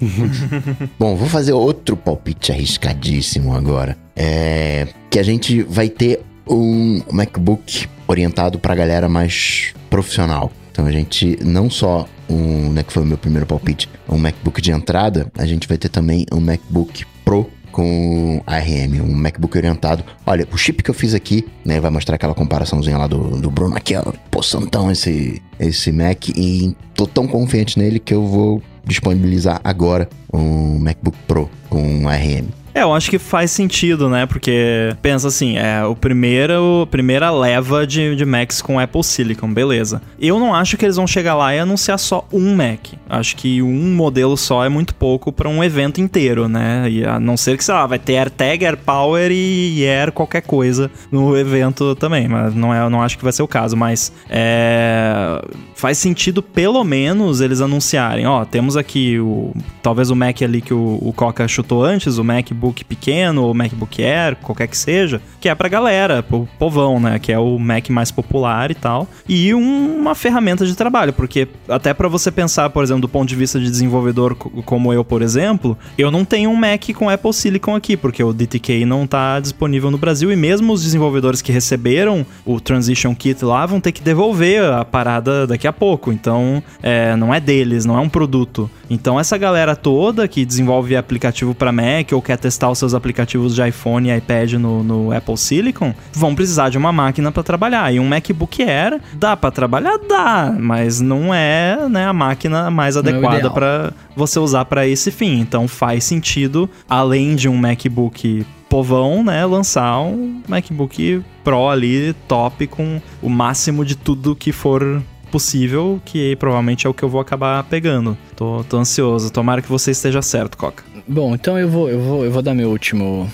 Bom, vou fazer outro palpite arriscadíssimo agora. É que a gente vai ter um MacBook orientado pra galera mais profissional. Então a gente não só um, né, que foi o meu primeiro palpite, um MacBook de entrada, a gente vai ter também um MacBook Pro com ARM, um MacBook orientado. Olha, o chip que eu fiz aqui, né, vai mostrar aquela comparaçãozinha lá do, do Bruno aqui, ó, pô, santão esse, esse Mac e tô tão confiante nele que eu vou disponibilizar agora um MacBook Pro com ARM. É, eu acho que faz sentido, né? Porque pensa assim, é o primeiro, a primeira leva de, de Macs com Apple Silicon, beleza. Eu não acho que eles vão chegar lá e anunciar só um Mac. Acho que um modelo só é muito pouco para um evento inteiro, né? E a não ser que, sei lá, vai ter AirTag, AirPower e Air qualquer coisa no evento também, mas não é, não acho que vai ser o caso, mas é, faz sentido pelo menos eles anunciarem, ó, temos aqui o talvez o Mac ali que o, o Coca chutou antes, o MacBook pequeno ou MacBook Air, qualquer que seja, que é pra galera, pro povão, né, que é o Mac mais popular e tal, e um- uma ferramenta de trabalho, porque até pra você pensar, por exemplo, do ponto de vista de desenvolvedor co- como eu, por exemplo, eu não tenho um Mac com Apple Silicon aqui, porque o DTK não tá disponível no Brasil e mesmo os desenvolvedores que receberam o Transition Kit lá vão ter que devolver a parada daqui a pouco. Então, é, não é deles, não é um produto. Então, essa galera toda que desenvolve aplicativo para Mac ou quer testar os seus aplicativos de iPhone e iPad no, no Apple Silicon, vão precisar de uma máquina para trabalhar. E um MacBook Air dá para trabalhar, dá, mas não é né, a máquina mais é adequada para você usar para esse fim. Então, faz sentido, além de um MacBook povão, né, lançar um MacBook Pro ali, top, com o máximo de tudo que for possível, que provavelmente é o que eu vou acabar pegando. Tô, tô ansioso. Tomara que você esteja certo, Coca. Bom, então eu vou, eu vou, eu vou dar meu último,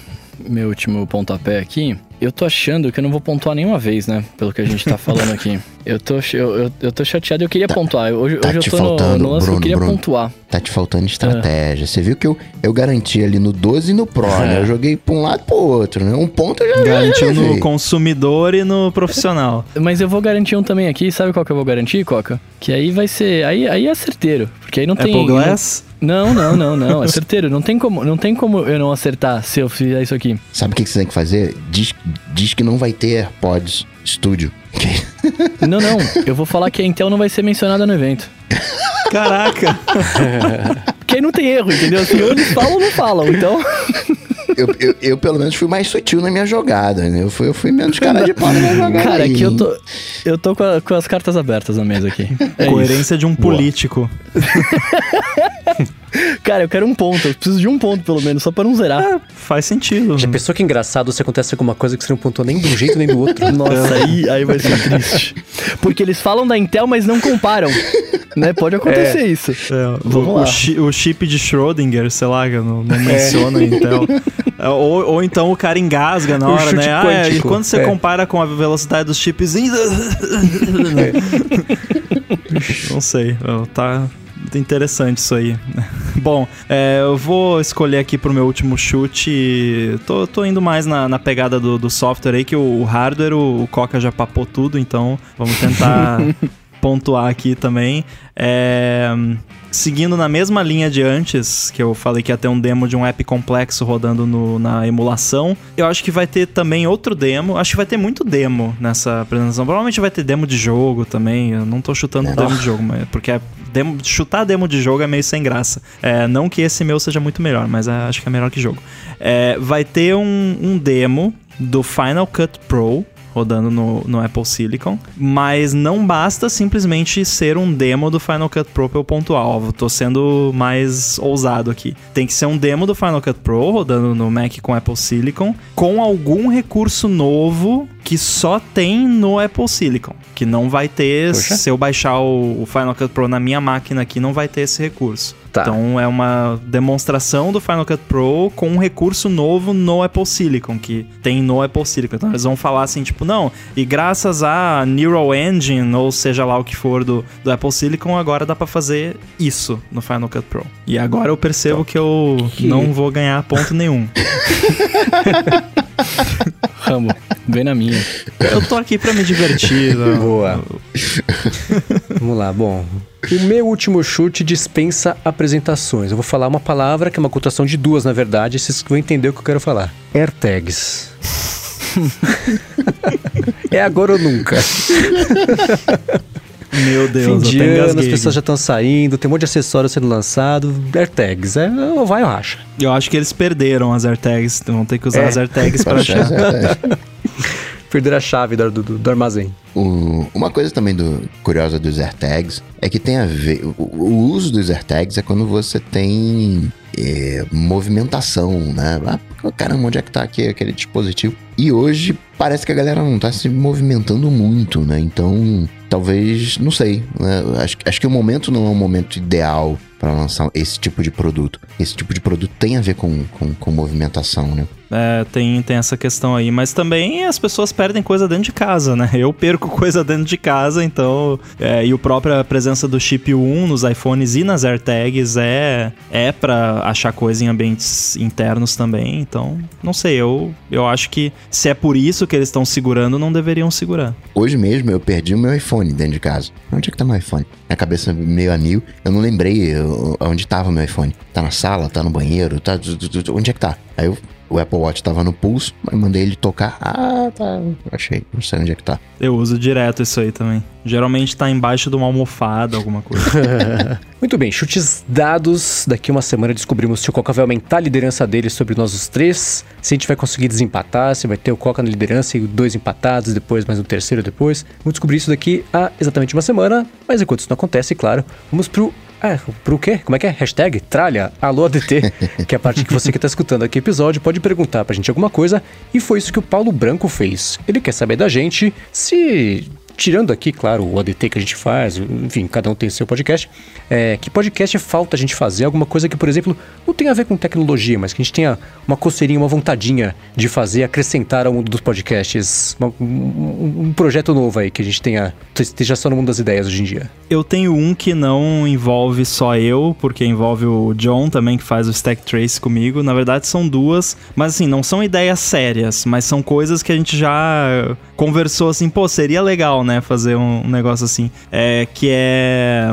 meu último pontapé aqui. Eu tô achando que eu não vou pontuar nenhuma vez, né? Pelo que a gente tá falando aqui. Eu tô, eu, eu, eu tô chateado, eu queria pontuar. Hoje, tá hoje eu te tô no, faltando, no lance que eu Bruno, queria Bruno. pontuar. Tá te faltando estratégia. Você viu que eu, eu garanti ali no 12 e no Pro, né? Eu joguei pra um lado e pro outro, né? Um ponto eu já Garantiu já no consumidor e no profissional. Mas eu vou garantir um também aqui. Sabe qual que eu vou garantir, Coca? Que aí vai ser. Aí, aí é certeiro. Porque aí não tem. Apple Glass? Não, não, não, não. É certeiro. Não tem como, não tem como eu não acertar se eu fizer isso aqui. Sabe o que que você tem que fazer? Diz, diz que não vai ter AirPods Studio. Não, não. Eu vou falar que a Intel não vai ser mencionada no evento. Caraca! Porque aí não tem erro, entendeu? Se eles falam ou não falam. Então. eu, eu, eu, pelo menos, fui mais sutil na minha jogada, né? Eu fui, eu fui menos cara de pau na minha jogada. Cara, aí, aqui eu hein? tô. Eu tô com, a- com as cartas abertas na mesa aqui. É isso. Coerência de um político. Cara, eu quero um ponto. Eu preciso de um ponto, pelo menos, só pra não zerar. É, faz sentido. Já pensou que engraçado se acontece alguma coisa que você não pontuou nem de um jeito nem do outro? Nossa, aí, aí vai ser triste. Porque eles falam da Intel, mas não comparam. Né? Pode acontecer isso. É, Vamos o, lá. o chi- o chip de Schrödinger, sei lá, não, não menciona Intel. É, Ou, ou então o cara engasga na hora, né? Ah, é, e quando você É. compara com a velocidade dos chips. não sei. Tá. Interessante isso aí. Bom, é, eu vou escolher aqui pro meu último chute. Tô, tô indo mais na, na pegada do, do software aí, que o, o hardware, o, o Coca já papou tudo, então vamos tentar pontuar aqui também. É, seguindo na mesma linha de antes, que eu falei que ia ter um demo de um app complexo rodando no- na emulação, eu acho que vai ter também outro demo. Acho que vai ter muito demo nessa apresentação. Provavelmente vai ter demo de jogo também. Eu não tô chutando demo de jogo, mas porque é demo- chutar demo de jogo é meio sem graça. É, não que esse meu seja muito melhor, mas é, acho que é melhor que jogo. É, vai ter um, um demo do Final Cut Pro rodando no, no Apple Silicon, mas não basta simplesmente ser um demo do Final Cut Pro pra eu pontuar. Tô sendo mais ousado aqui. Tem que ser um demo do Final Cut Pro rodando no Mac com Apple Silicon, com algum recurso novo que só tem no Apple Silicon, que não vai ter Poxa. se eu baixar o, o Final Cut Pro na minha máquina aqui, não vai ter esse recurso. Tá. Então é uma demonstração do Final Cut Pro com um recurso novo no Apple Silicon, que tem no Apple Silicon. Então eles vão falar assim, tipo, não, e graças a Neural Engine, ou seja lá o que for do, do Apple Silicon, agora dá pra fazer isso no Final Cut Pro. E agora eu percebo que eu Que- não vou ganhar ponto nenhum. Ramo, vem na minha. Eu tô aqui pra me divertir. né? Boa. Vamos lá, bom. O meu último chute dispensa apresentações. Eu vou falar uma palavra que é uma cotação de duas, na verdade. Vocês vão entender o que eu quero falar. AirTags. é agora ou nunca. Meu Deus, Fim de ano, as pessoas já estão saindo, tem um monte de acessório sendo lançado. AirTags. É, ou vai ou racha. Eu acho que eles perderam as AirTags. Vão ter que usar É. as AirTags Poxa, achar. é- Perder a chave do, do, do armazém. O- uma coisa também do, curiosa dos AirTags é que tem a ver. O, o uso dos AirTags é quando você tem é, movimentação, né? Ah, caramba, onde é que tá aqui aquele dispositivo? E hoje parece que a galera não tá se movimentando muito, né? Então, talvez, não sei. né? Acho, acho que o momento não é um momento ideal para lançar esse tipo de produto. Esse tipo de produto tem a ver com, com, com movimentação, né? É, tem, tem essa questão aí. Mas também as pessoas perdem coisa dentro de casa, né? Eu perco coisa dentro de casa, então. É, e a própria presença do chip 1 nos iPhones e nas AirTags é, é pra achar coisa em ambientes internos também. Então, não sei. Eu, eu acho que se é por isso que eles estão segurando, não deveriam segurar. Hoje mesmo eu perdi o meu iPhone dentro de casa. Onde é que tá meu iPhone? Minha cabeça meio a mil. Eu não lembrei onde tava meu iPhone. Tá na sala, tá no banheiro, tá. Onde é que tá? Aí eu, o Apple Watch tava no pulso, aí mandei ele tocar. Ah, tá. Achei. Não sei onde é que tá. Eu uso direto isso aí também. Geralmente tá embaixo de uma almofada, alguma coisa. Muito bem, chutes dados. Daqui uma semana descobrimos se o Coca vai aumentar a liderança dele sobre nós os três. Se a gente vai conseguir desempatar, se vai ter o Coca na liderança e dois empatados, depois mais um terceiro depois. Vamos descobrir isso daqui a exatamente uma semana. Mas enquanto isso não acontece, claro, vamos pro. Ah, pro quê? Como é que é? Hashtag tralha, alô ADT, que é a parte que você que tá escutando aqui episódio pode perguntar pra gente alguma coisa. E foi isso que o Paulo Branco fez. Ele quer saber da gente se tirando aqui, claro, o ADT que a gente faz, enfim, cada um tem seu podcast, é, que podcast falta a gente fazer? Alguma coisa que, por exemplo, não tem a ver com tecnologia, mas que a gente tenha uma coceirinha, uma vontadinha de fazer, acrescentar ao mundo dos podcasts, uma- um, um projeto novo aí que a gente tenha, esteja só no mundo das ideias hoje em dia. Eu tenho um que não envolve só eu, porque envolve o John também, que faz o Stack Trace comigo. Na verdade, são duas, mas assim, não são ideias sérias, mas são coisas que a gente já conversou assim, pô, seria legal, né, fazer um negócio assim. É, que é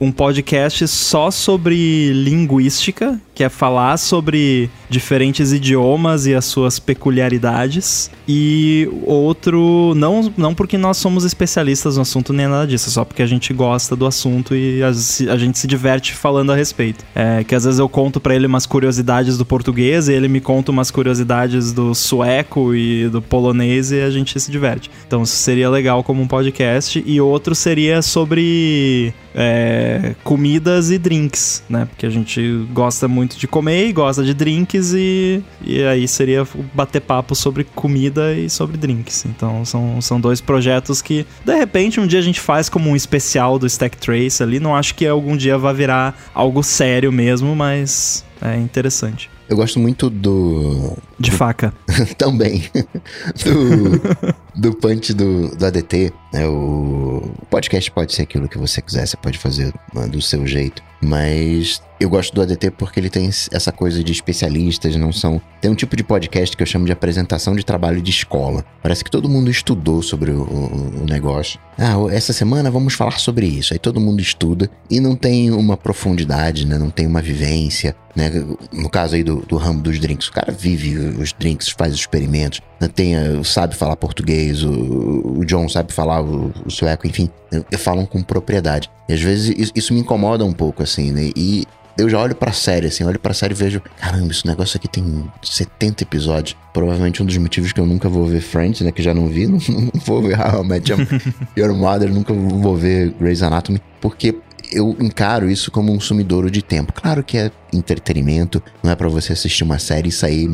um podcast só sobre linguística, que é falar sobre diferentes idiomas e as suas peculiaridades. E outro, não, não porque nós somos especialistas no assunto nem nada disso, só porque a gente gosta do assunto e a, a gente se diverte falando a respeito. É, que às vezes eu conto para ele umas curiosidades do português e ele me conta umas curiosidades do sueco e do polonês e a gente se diverte. Então isso seria legal como um podcast. E outro seria sobre é, comidas e drinks, né? Porque a gente gosta muito de comer e gosta de drinks e, e aí seria bater papo sobre comida e sobre drinks. Então são, são dois projetos que, de repente, um dia a gente faz como um especial do Stack Trace ali. Não acho que algum dia vai virar algo sério mesmo, mas é interessante. Eu gosto muito do. De do... faca. Também. do, do punch do, do ADT. Né? O podcast pode ser aquilo que você quiser, você pode fazer do seu jeito. Mas eu gosto do ADT porque ele tem essa coisa de especialistas, não são. Tem um tipo de podcast que eu chamo de apresentação de trabalho de escola. Parece que todo mundo estudou sobre o, o, o negócio. Ah, essa semana vamos falar sobre isso. Aí todo mundo estuda e não tem uma profundidade, né? Não tem uma vivência, né? No caso aí do, do ramo dos drinks, o cara vive os drinks, faz os experimentos, né? tem, sabe falar português, o, o John sabe falar o, o sueco, enfim, falam com propriedade. E às vezes isso, isso me incomoda um pouco, assim, né? E eu já olho pra série, assim, olho pra série e vejo, caramba, esse negócio aqui tem 70 episódios. Provavelmente um dos motivos que eu nunca vou ver Friends, né, que já não vi, não, não vou ver How I Met Your Mother, nunca vou ver Grey's Anatomy, porque eu encaro isso como um sumidouro de tempo. Claro que é entretenimento, não é para você assistir uma série e sair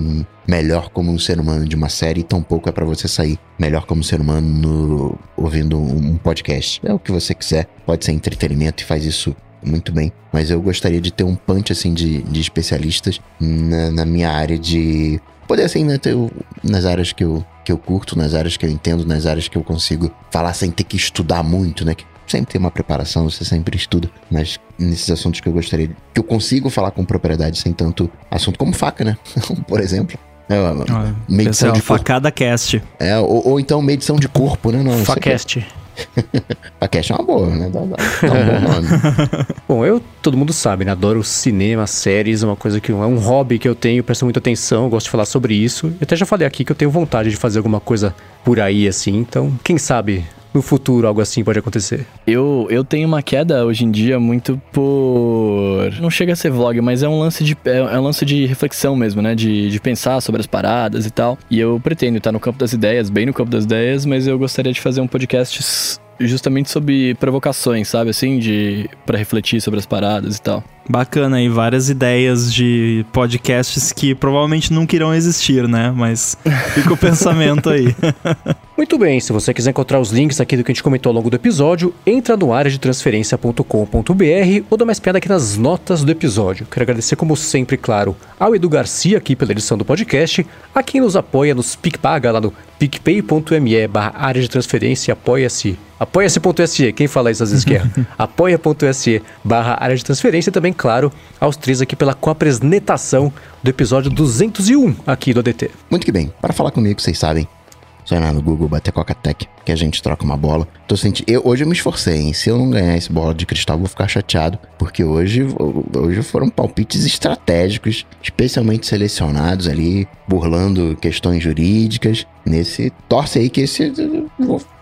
melhor como um ser humano de uma série, tampouco é para você sair melhor como ser humano no, ouvindo um podcast. É o que você quiser, pode ser entretenimento e faz isso muito bem. Mas eu gostaria de ter um punch assim de, de especialistas na, na minha área de. Poder assim, né, ter, nas áreas que eu, que eu curto, nas áreas que eu entendo, nas áreas que eu consigo falar sem ter que estudar muito, né? Que sempre tem uma preparação, você sempre estuda, mas nesses assuntos que eu gostaria, que eu consigo falar com propriedade sem tanto assunto como faca, né? Por exemplo. É, ah, medição de facada cast. É, ou, ou, então medição de corpo, né? Não, Facast. Facast é uma boa, né? Dá, dá, dá um bom nome. bom, eu, todo mundo sabe, né? Adoro cinema, séries, uma coisa que é um hobby que eu tenho, presto muita atenção, gosto de falar sobre isso. Eu até já falei aqui que eu tenho vontade de fazer alguma coisa por aí, assim, então, quem sabe no futuro algo assim pode acontecer? Eu, eu tenho uma queda hoje em dia muito por. Não chega a ser vlog, mas é um lance de, é, é um lance de reflexão mesmo, né? De, de pensar sobre as paradas e tal. E eu pretendo estar no campo das ideias, bem no campo das ideias, mas eu gostaria de fazer um podcast justamente sobre provocações, sabe? Assim, de para refletir sobre as paradas e tal. Bacana aí, várias ideias de podcasts que provavelmente nunca irão existir, né? Mas fica o pensamento aí. Muito bem, se você quiser encontrar os links aqui do que a gente comentou ao longo do episódio, entra no área de transferência.com.br ou dá mais piada aqui nas notas do episódio. Quero agradecer, como sempre, claro, ao Edu Garcia aqui pela edição do podcast, a quem nos apoia nos PicPaga lá no picpay.me barra área de transferência apoia-se. Apoia-se.se, quem fala isso às vezes quer? apoia.se barra área de transferência e também, claro, aos três aqui pela coapresentação do episódio 201 aqui do ADT. Muito que bem, para falar comigo, vocês sabem, só ir lá no Google, bater Coca-Tech, que a gente troca uma bola. Tô sentindo... Eu, hoje eu me esforcei, hein? Se eu não ganhar esse bola de cristal, vou ficar chateado. Porque hoje, hoje foram palpites estratégicos, especialmente selecionados ali, burlando questões jurídicas. Nesse. Torce aí que esse.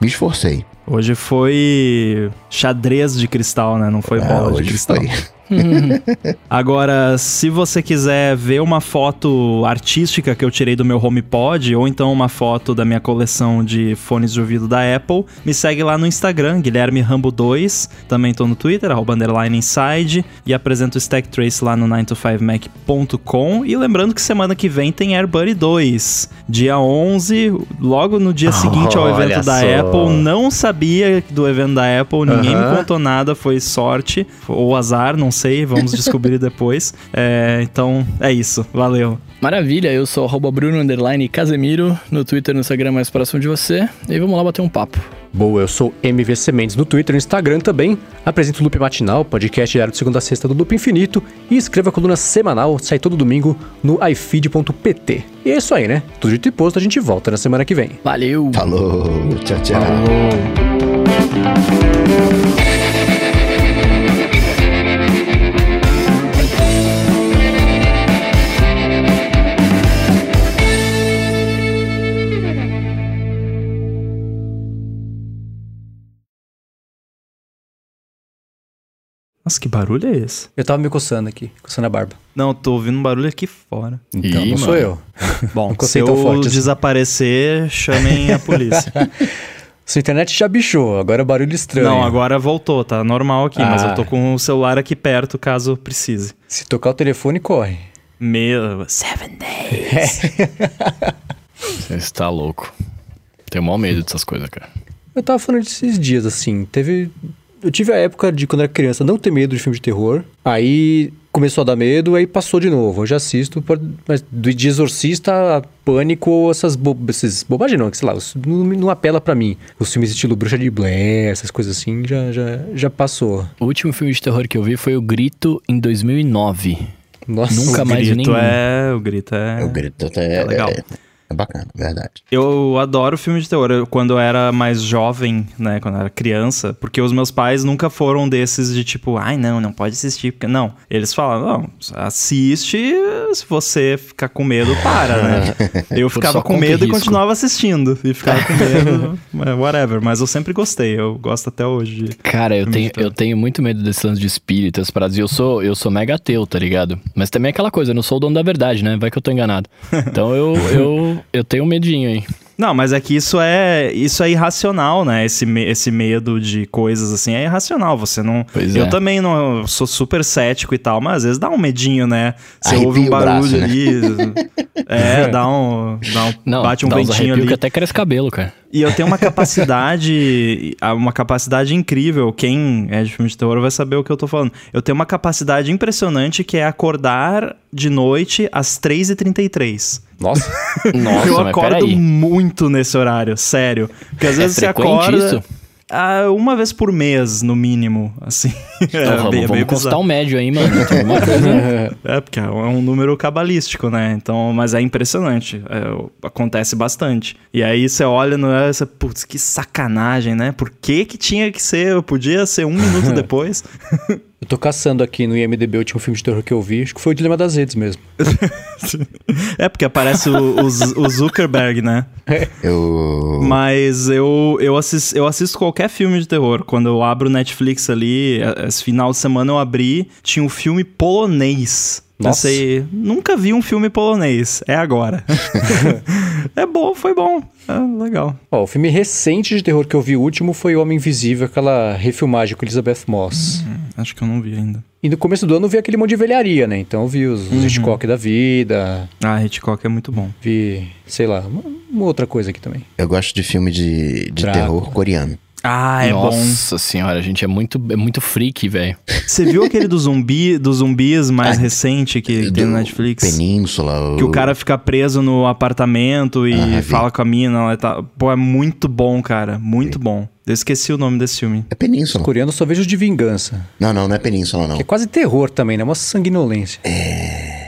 Me esforcei. Hoje foi xadrez de cristal, né? Não foi é, bola de cristal. Foi. Agora, se você quiser ver uma foto artística que eu tirei do meu HomePod, ou então uma foto da minha coleção de fones de ouvido da Apple, me segue lá no Instagram, Guilherme Rambo 2. Também tô no Twitter, arroba underline inside, e apresento o Stack Trace lá no 9to5mac.com. E lembrando que semana que vem tem AirBuddy 2, dia 11, logo no dia seguinte ao evento da só. Apple. Não sabia do evento da Apple, ninguém me contou nada, foi sorte ou azar, não sei, vamos descobrir depois. É, então, é isso. Valeu. Maravilha, eu sou Bruno Casemiro, no Twitter e no Instagram mais próximo de você. E vamos lá bater um papo. Boa, eu sou MVC Mendes no Twitter e no Instagram também. Apresento o Loop Matinal, podcast diário de segunda a sexta do Loop Infinito. E escreva a coluna semanal, sai todo domingo no ifeed.pt. E é isso aí, né? Tudo dito e posto, a gente volta na semana que vem. Valeu! Falou! Tchau, tchau! Falou. Nossa, que barulho é esse? Eu tava me coçando aqui, coçando a barba. Não, tô ouvindo um barulho aqui fora. Então, Ih, não sou mano. eu. Bom, se eu tão forte assim. desaparecer, chamem a polícia. Sua internet já bichou, agora é barulho estranho. Não, agora voltou, tá normal aqui, mas Ah. eu tô com o celular aqui perto caso precise. Se tocar o telefone, corre. Meu. Seven days. Você está louco. Tenho maior medo dessas coisas, cara. Eu tava falando desses dias, assim, teve... Eu tive a época de, quando era criança, não ter medo de filme de terror. Aí começou a dar medo, aí passou de novo. Eu já assisto, mas do de exorcista a pânico, essas, bo... essas bobagens não, que sei lá, não, não apela pra mim. Os filmes estilo Bruxa de Blair, essas coisas assim, já, já, já passou. O último filme de terror que eu vi foi O Grito em 2009. Nossa, Nunca o mais grito nenhum. é. O grito é. O grito até é legal. É, é bacana, verdade. Eu adoro filme de terror. Eu- quando eu era mais jovem, né? Quando eu era criança, porque os meus pais nunca foram desses de tipo, ai não, não pode assistir. Porque não. Eles falam, não, assiste. Se você ficar com medo, para, né? Eu ficava com medo e continuava assistindo. E ficava com medo, mas whatever. Mas eu sempre gostei. Eu gosto até hoje. Cara, eu tenho, eu tenho muito medo desse lance de espírito, essas paradas. E eu sou, eu sou mega ateu, tá ligado? Mas também é aquela coisa, eu não sou o dono da verdade, né? Vai que eu tô enganado. Então eu, eu, eu tenho um medinho aí. Não, mas é que isso é isso é irracional, né? Esse, esse medo de coisas assim é irracional. Você não. Pois eu é. também não eu sou super cético e tal, mas às vezes dá um medinho, né? Você Arrepia ouve um o braço, barulho né? ali. É, dá um. Dá um Não, bate um dá ventinho ali. que até cresce cabelo, cara. E eu tenho uma capacidade. uma capacidade incrível. Quem é de filme de terror vai saber o que eu tô falando. Eu tenho uma capacidade impressionante que é acordar de noite às 3h33. Nossa. Nossa, eu mas acordo peraí. muito nesse horário, sério. Porque às É vezes você frequente acorda. isso? Ah, uma vez por mês, no mínimo, assim. Então, é, vamos, bem, é vamos bizarro. um médio aí, mano. É, porque é um número cabalístico, né? Então, mas é impressionante. É, acontece bastante. E aí você olha no. Você, Putz, que sacanagem, né? Por que que tinha que ser? Podia ser um minuto depois. Eu tô caçando aqui no IMDB o último filme de terror que eu vi, acho que foi o Dilema das Redes mesmo. é porque aparece o, o o Zuckerberg, né? Eu. Mas eu, eu, assisto, eu assisto qualquer filme de terror. Quando eu abro o Netflix ali, eh, esse final de semana eu abri, tinha um filme polonês. Nossa. Pensei, nunca vi um filme polonês. É agora. é bom, foi bom. É legal. Ó, o filme recente de terror que eu vi o último foi O Homem Invisível, aquela refilmagem com Elizabeth Moss. Acho que eu não vi ainda. E no começo do ano eu vi aquele monte de velharia, né? Então eu vi os, os Hitchcock da vida, Ah, Hitchcock é muito bom. vi, sei lá, uma, uma outra coisa aqui também. Eu gosto de filme de, de Drácula. terror coreano. Ah, é bom. Nossa senhora, a gente é muito, é muito freak, velho. Você viu aquele do zumbi, dos zumbis mais Ah, recente que tem no Do Netflix? Península. Que o cara fica preso no apartamento e Ah, vi. fala com a mina lá e tal. Pô, é muito bom, cara. Muito bom. Eu esqueci o nome desse filme. É Península. Coreano eu só vejo de vingança, Não, não, não é Península, não. que é quase terror também, né? Uma sanguinolência.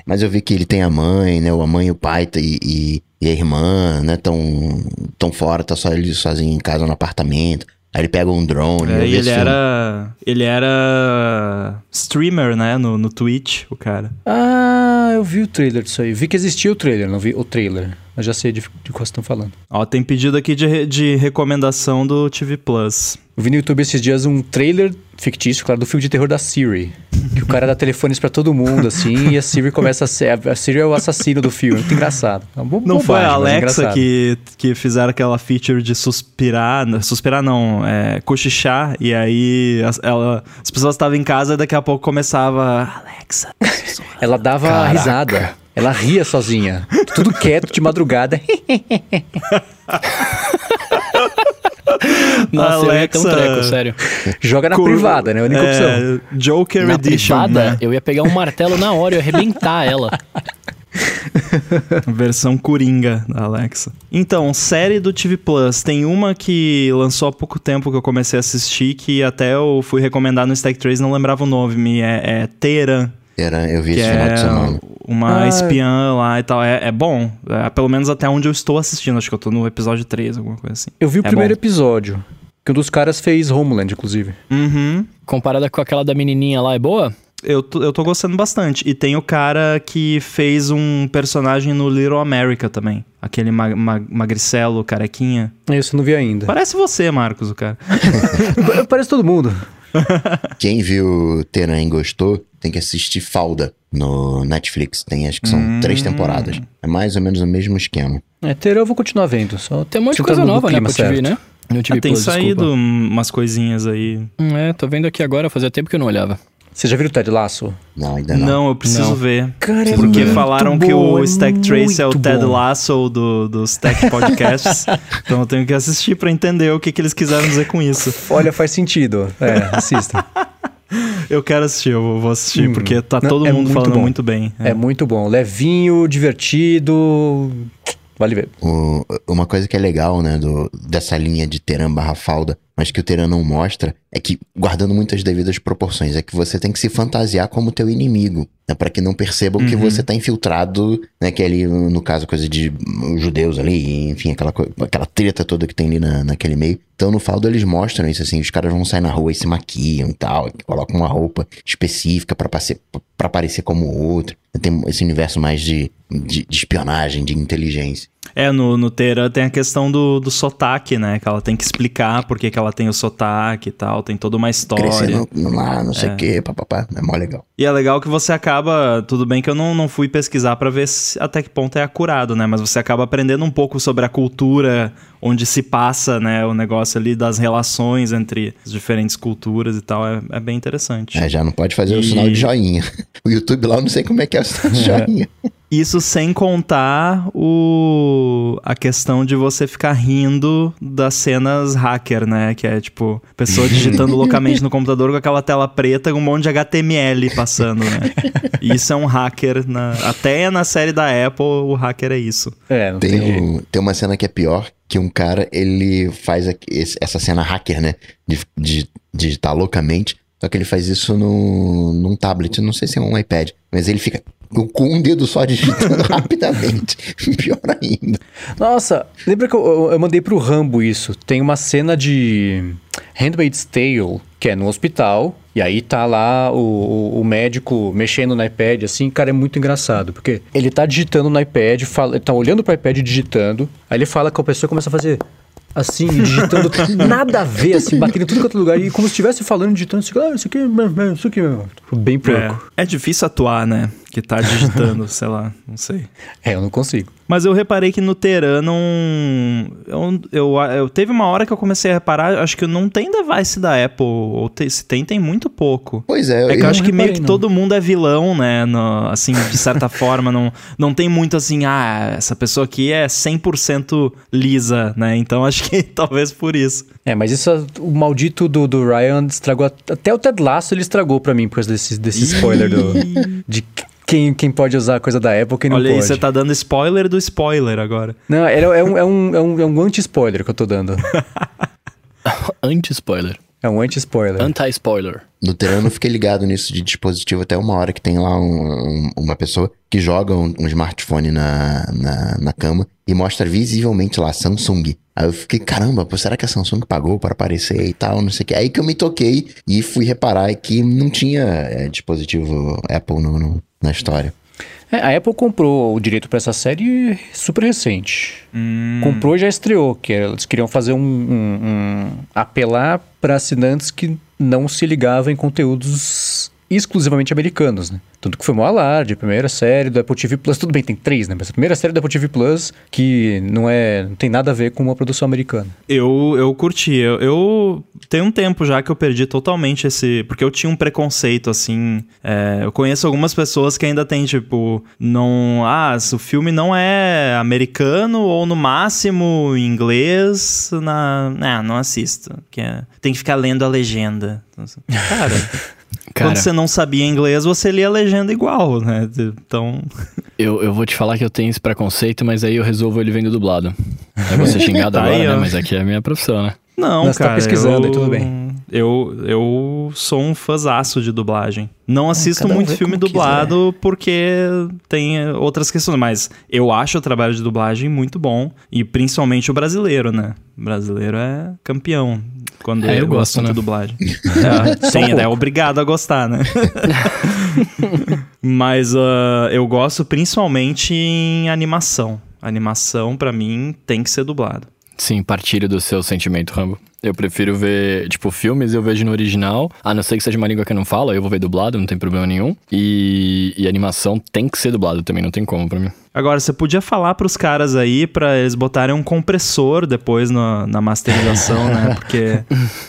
Mas eu vi que ele tem a mãe, né? A mãe, o pai tá- e, e, e a irmã, né? Tão, tão fora, tá só ele sozinho em casa no apartamento. Aí ele pega um drone. É, e ele era. Ele era. streamer, né? No, no Twitch, o cara. Ah, eu vi o trailer disso aí. Vi que existia o trailer, não vi o trailer. Mas já sei de, de qual vocês estão falando. Ó, tem pedido aqui de, de recomendação do TV Plus. Eu vi no YouTube esses dias um trailer fictício, claro, do filme de terror da Siri. Que o cara dá telefones pra todo mundo, assim, e a Siri começa a ser. A Siri é o assassino do filme. Muito engraçado. É bo- Não foi a é Alexa que, que fizeram aquela feature de suspirar. Suspirar não, é, cochichar. E aí as, ela, as pessoas estavam em casa e daqui a pouco começava. Alexa. sussurra." Ela dava Caraca. risada. Ela ria sozinha. Tudo quieto de madrugada. Nossa, eu ia ter um Alexa- treco, sério. Joga na Cur- privada, né? A única opção. É, Joker Na Edition. privada, né? eu ia pegar um martelo na hora, eu ia arrebentar ela. Versão Coringa da Alexa. Então, série do TV Plus. Tem uma que lançou há pouco tempo que eu comecei a assistir, que até eu fui recomendar no Stack Trace, não lembrava o nome. É, é Teheran, Era, eu vi esse final de é semana. uma Ah. espiã lá e tal. É, é bom. É, pelo menos até onde eu estou assistindo. Acho que eu tô no episódio 3, alguma coisa assim. Eu vi o É primeiro bom. episódio. Que um dos caras fez Homeland, inclusive. Uhum. Comparada com aquela da menininha lá, é boa? Eu tô, eu tô gostando bastante. E tem o cara que fez um personagem no Little America também. Aquele ma ma magricelo, carequinha. Isso eu não vi ainda. Parece você, Marcos, o cara. Parece todo mundo. Quem viu Teran e gostou, tem que assistir Falda no Netflix. Tem, acho que são Hum. três temporadas. É mais ou menos o mesmo esquema. É, Terão eu vou continuar vendo. Só Tem um monte de coisa no nova, né, pra TV, né? No TV Ah, tem Plus, saído desculpa. umas coisinhas aí. Hum, É, tô vendo aqui agora, fazia tempo que eu não olhava. Você já viu o Ted Lasso? Não, ainda Não, não. eu preciso Não. ver. Cara, é Porque muito falaram que bom, o é Stack Trace é o Ted bom. Lasso do, dos Tech Podcasts. então eu tenho que assistir pra entender o que, que eles quiseram dizer com isso. Olha, faz sentido. É, assista. Eu quero assistir, eu vou assistir, Hum. porque tá Não, todo é mundo muito falando bom. muito bem. É. muito bom. Levinho, divertido. Vale ver. O- uma coisa que é legal, né, do, dessa linha de Teran barra Falda, mas que o Teran não mostra, é que, guardando muitas devidas proporções, é que você tem que se fantasiar como teu inimigo, né, para que não percebam que Uhum. você tá infiltrado, né, que é ali, no caso, coisa de judeus ali, enfim, aquela, aquela treta toda que tem ali na, naquele meio. Então, no Faldo, eles mostram isso, assim, os caras vão sair na rua e se maquiam e tal, colocam uma roupa específica pra parecer, como o outro. Tem esse universo mais de, de, de espionagem, de inteligência. É, no, no Teran tem a questão do, do sotaque, né? Que ela tem que explicar por que, que ela tem o sotaque e tal. Tem toda uma história. crescendo lá, não sei o que, papapá. É mó legal. E é legal que você acaba. Tudo bem que eu não, não fui pesquisar pra ver se- até que ponto é acurado, né? Mas você acaba aprendendo um pouco sobre a cultura onde se passa, né? O negócio ali das relações entre as diferentes culturas e tal. É, é bem interessante. É, já não pode fazer o E- sinal de joinha. O YouTube lá eu não sei como é que é o sinal de joinha. Isso sem contar o a questão de você ficar rindo das cenas hacker, né? Que é tipo, pessoa digitando loucamente no computador com aquela tela preta com um monte de HTML passando, né? Isso é um hacker. Na... Até na série da Apple, o hacker é isso. É, não tem, Tem, um- tem uma cena que é pior, que um cara, ele faz essa cena hacker, né? De, de digitar loucamente. Só que ele faz isso no, num tablet, não sei se é um iPad. Mas ele fica com, um dedo só digitando rapidamente. Pior ainda. Nossa, lembra que eu, eu- mandei pro Rambo isso? Tem uma cena de Handmaid's Tale, que é no hospital, e aí tá lá o, o- médico mexendo no iPad, assim, cara, é muito engraçado, porque ele tá digitando no iPad, fala, tá olhando pro iPad digitando, aí ele fala que a pessoa começa a fazer assim, digitando nada a ver, assim, batendo em tudo quanto é lugar, e como se estivesse falando, digitando, assim, ah, isso aqui, isso aqui, bem porco. É, é difícil atuar, né? Que tá digitando, sei lá, não sei. É, eu não consigo. Mas eu reparei que no Teran não. Eu, eu, eu- teve uma hora que eu comecei a reparar, acho que não tem device da Apple. Ou te- se tem, tem muito pouco. Pois é, É que eu eu- acho que meio reparei, que não. todo mundo é vilão, né? no- assim, de certa forma, não, não tem muito assim, ah, essa pessoa aqui é 100% lisa, né? Então acho que talvez por isso. É, mas isso, o maldito do, do Ryan estragou. Até o Ted Lasso ele estragou pra mim por causa desse, desse spoiler do, de quem, quem pode usar a coisa da Apple, quem não Olha aí, pode. você tá dando spoiler do spoiler agora. Não, é, é um, é um, é um, é um anti-spoiler que eu tô dando. Anti-spoiler. É um anti-spoiler. Anti-spoiler. No Terano eu fiquei ligado nisso de dispositivo até uma hora que tem lá um- um- uma pessoa que joga um, um smartphone na, na, na cama e mostra visivelmente lá Samsung. Aí eu fiquei, caramba, pô, será que a Samsung pagou para aparecer e tal, não sei o que. Aí que eu me toquei e fui reparar que não tinha é, dispositivo Apple no, no- na história. É, a Apple comprou o direito pra essa série super recente. Hum. Comprou e já estreou, que eles queriam fazer um, um- um- apelar para assinantes que não se ligavam em conteúdos exclusivamente americanos, né? Tanto que foi mó alarde, a primeira série do Apple TV Plus, tudo bem, tem três, né? Mas a primeira série do Apple TV Plus que não é, não tem nada a ver com uma produção americana. Eu, eu curti. Eu, eu tem um tempo já que eu perdi totalmente esse. Porque eu tinha um preconceito, assim. é, eu conheço algumas pessoas que ainda têm, tipo, não. Ah, se o filme não é americano ou no máximo em inglês, na. Ah, não assisto. Que é- tem que ficar lendo a legenda. Então, assim, Cara, Cara, quando você não sabia inglês, você lia a legenda igual, né? Então. eu, eu vou te falar que eu tenho esse preconceito, mas aí eu resolvo ele vendo dublado. Eu vou ser xingado Tá agora, aí, né? Mas aqui é a minha profissão, né? Não, Mas tá cara. pesquisando eu, e tudo bem. Eu, eu sou um fãzaço de dublagem. Não assisto cada um muito filme dublado porque tem eh, outras questões, mas eu acho o trabalho de dublagem muito bom e principalmente o brasileiro, né? O brasileiro é campeão quando É, eu gosto, né? é dublagem. É, tem, é obrigado a gostar, né? mas ah, eu gosto principalmente em animação. Animação, pra mim, tem que ser dublado. Sim, partilho do seu sentimento, Rambo. Eu prefiro ver, tipo, filmes eu vejo no original, a não ser que seja uma língua que eu não falo, eu vou ver dublado, não tem problema nenhum. E, e animação tem que ser dublado também, não tem como pra mim. Agora, você podia falar pros caras aí pra eles botarem um compressor depois na, na masterização, né? Porque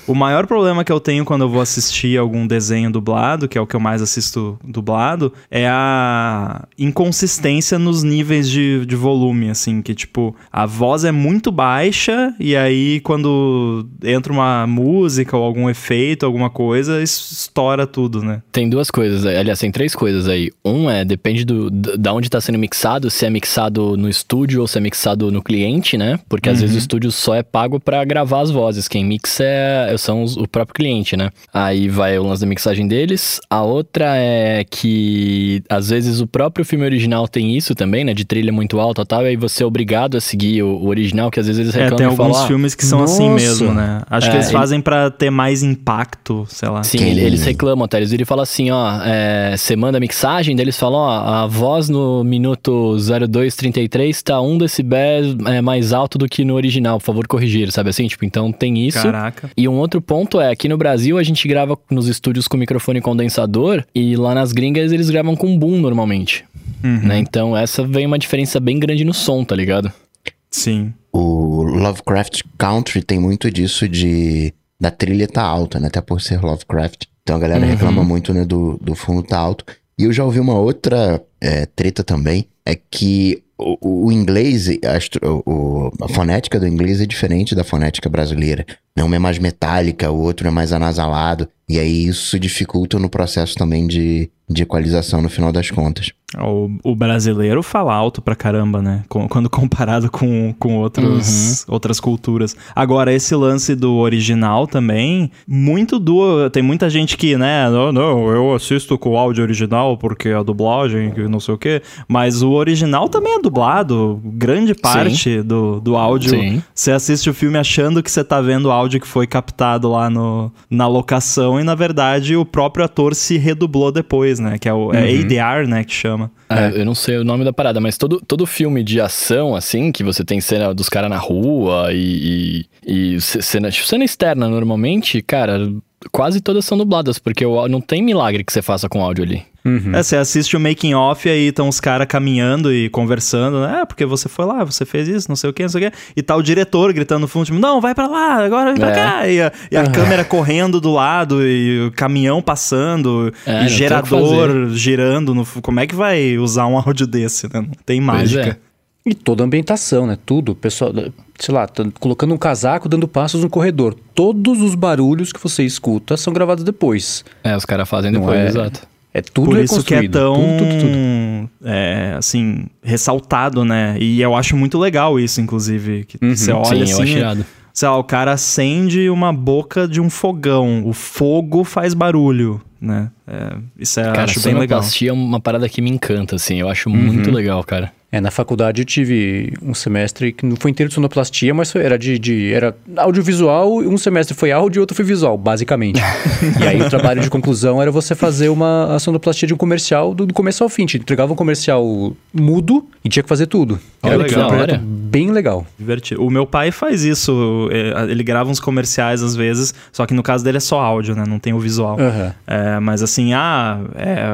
o maior problema que eu tenho quando eu vou assistir algum desenho dublado, que é o que eu mais assisto dublado, é a inconsistência nos níveis de, de volume, assim, que tipo, a voz é muito baixa e aí quando entra uma música ou algum efeito, alguma coisa, estoura tudo, né? Tem duas coisas, aliás, tem três coisas aí. Um é, depende do, da onde tá sendo mixado, se é mixado no estúdio ou se é mixado no cliente, né? Porque às vezes o estúdio só é pago para gravar as vozes. Quem mixa é, são os, o próprio cliente, né? Aí vai o lance da mixagem deles. A outra é que às vezes o próprio filme original tem isso também, né? De trilha muito alta e tal. E aí você é obrigado a seguir o, o original, que às vezes eles reclamam É, tem e falam, alguns "Ah, filmes que são assim nossa." mesmo, né? Acho que É, eles ele- fazem pra ter mais impacto, sei lá. Sim, ele- eles reclamam, tá? Eles viram e falam assim, ó, é, você manda a mixagem, daí eles falam, ó, a voz no minuto 0233 tá 1 decibéis é, mais alto do que no original, por favor corrigir, sabe assim? Tipo, então tem isso. Caraca. E um outro ponto é, aqui no Brasil a gente grava nos estúdios com microfone condensador e lá nas gringas eles gravam com boom normalmente, Uhum. né? Então essa vem uma diferença bem grande no som, tá ligado? Sim. O Lovecraft Country tem muito disso de da trilha tá alta, né? Até por ser Lovecraft. Então a galera Uhum. reclama muito, né, do, do fundo tá alto. E eu já ouvi uma outra é, treta também, é que o, o inglês, a, o- a fonética do inglês é diferente da fonética brasileira. Né? Uma é mais metálica, o outro é mais anasalado. E aí isso dificulta no processo também de, de equalização no final das contas. O, o brasileiro fala alto pra caramba, né? Quando comparado com, com outros, outras culturas. Agora, esse lance do original também, muito do. Tem muita gente que, né? Não, não, eu assisto com o áudio original porque a dublagem, que não sei o quê. Mas o original também é dublado. Grande parte do, do áudio. Sim. Você assiste o filme achando que você tá vendo o áudio que foi captado lá no, na locação e, na verdade, o próprio ator se redublou depois, né? Que é o é ADR, né? Que chama. É, eu não sei o nome da parada, mas todo, todo filme de ação, assim, que você tem cena dos caras na rua e, e, e ce- cena, tipo, cena externa normalmente, cara, quase todas são dubladas, porque o, não tem milagre que você faça com áudio ali. É, você assiste o making off e aí estão os caras caminhando e conversando, né? É, porque você foi lá, você fez isso, não sei o que, não sei o que. E tá o diretor gritando no fundo, tipo, não, vai pra lá, agora vem pra É. cá. E a, e a câmera correndo do lado, e o caminhão passando, É, e gerador girando. No, como é que vai usar um áudio desse, né? Não tem mágica. E toda a ambientação, né? Tudo. Pessoal, sei lá, colocando um casaco, dando passos no corredor. Todos os barulhos que você escuta são gravados depois. É, os caras fazem depois, é- exato. É tudo Por isso que é tão, Tudo, tudo, tudo. é, assim, ressaltado, né? E eu acho muito legal isso, inclusive. Que você olha Sim, eu assim, acho sei lá, o cara acende uma boca de um fogão, o fogo faz barulho, né? É, isso é, eu Cara, acho bem legal. sonoplastia é uma parada que me encanta, assim, eu acho muito legal, cara. É, na faculdade eu tive um semestre que não foi inteiro de sonoplastia, mas foi- era de, de era audiovisual, um semestre foi áudio e outro foi visual, basicamente. e aí o trabalho de conclusão era você fazer uma a sonoplastia de um comercial do, do começo ao fim. A gente entregava um comercial mudo e tinha que fazer tudo. Olha Era que um projeto. Bem legal. Divertido. O meu pai faz isso, é, ele grava uns comerciais às vezes, só que no caso dele é só áudio, né? Não tem o visual. Aham. É, mas assim, ah, é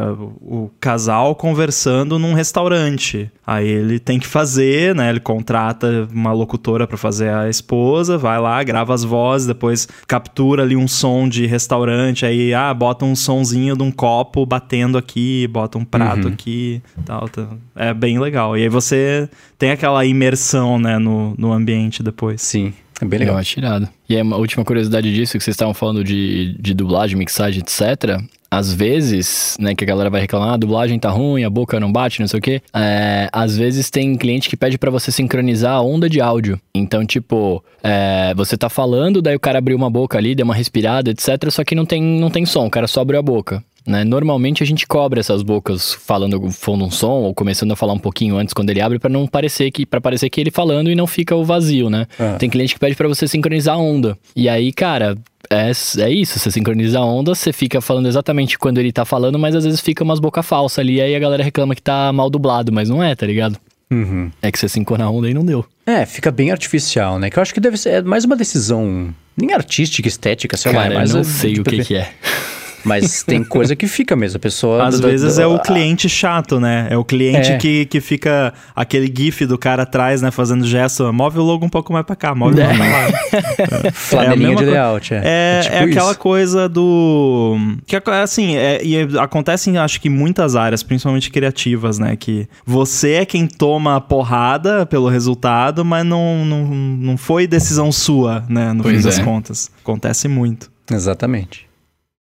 o casal conversando num restaurante. Aí ele tem que fazer, né? Ele contrata uma locutora pra fazer a esposa, vai lá, grava as vozes, depois captura ali um som de restaurante, aí ah, bota um sonzinho de um copo batendo aqui, bota um prato aqui, tal, tal. É bem legal. E aí você tem aquela imersão, né, no, no ambiente depois. Sim, é bem Eu legal. acho irado. E a última curiosidade disso, que vocês estavam falando de, de dublagem, mixagem, etc. Às vezes, né, que a galera vai reclamar, ah, a dublagem tá ruim, a boca não bate, não sei o quê. É, às vezes tem cliente que pede pra você sincronizar a onda de áudio. Então, tipo, é, você tá falando, daí o cara abriu uma boca ali, deu uma respirada, etc. Só que não tem, não tem som, o cara só abriu a boca. Né? Normalmente a gente cobre essas bocas falando fundo um som ou começando a falar um pouquinho antes quando ele abre pra não parecer que para parecer que ele falando e não fica o vazio, né? Ah. Tem cliente que pede pra você sincronizar a onda. E aí, cara, é, é isso, você sincroniza a onda, você fica falando exatamente quando ele tá falando, mas às vezes fica umas boca falsa ali, aí a galera reclama que tá mal dublado, mas não é, tá ligado? Uhum. É que você cincou na onda e não deu. É, fica bem artificial, né? Que eu acho que deve ser é mais uma decisão, nem artística, estética, sei lá. Cara, é eu mais não a- sei o que, que é. Mas tem coisa que fica mesmo. A pessoa. Às da- vezes da- é o a- cliente chato, né? É o cliente É. que, que fica aquele gif do cara atrás, né? Fazendo gesto, move o logo um pouco mais pra cá, move É. mais pra lá. Flanelinha mesma de layout. É, É, tipo é aquela isso. coisa do. Que é, assim, é, e é- acontece em acho que muitas áreas, principalmente criativas, né? Que você é quem toma a porrada pelo resultado, mas não, não, não foi decisão sua, né? No Pois fim das é. contas. Acontece muito. Exatamente.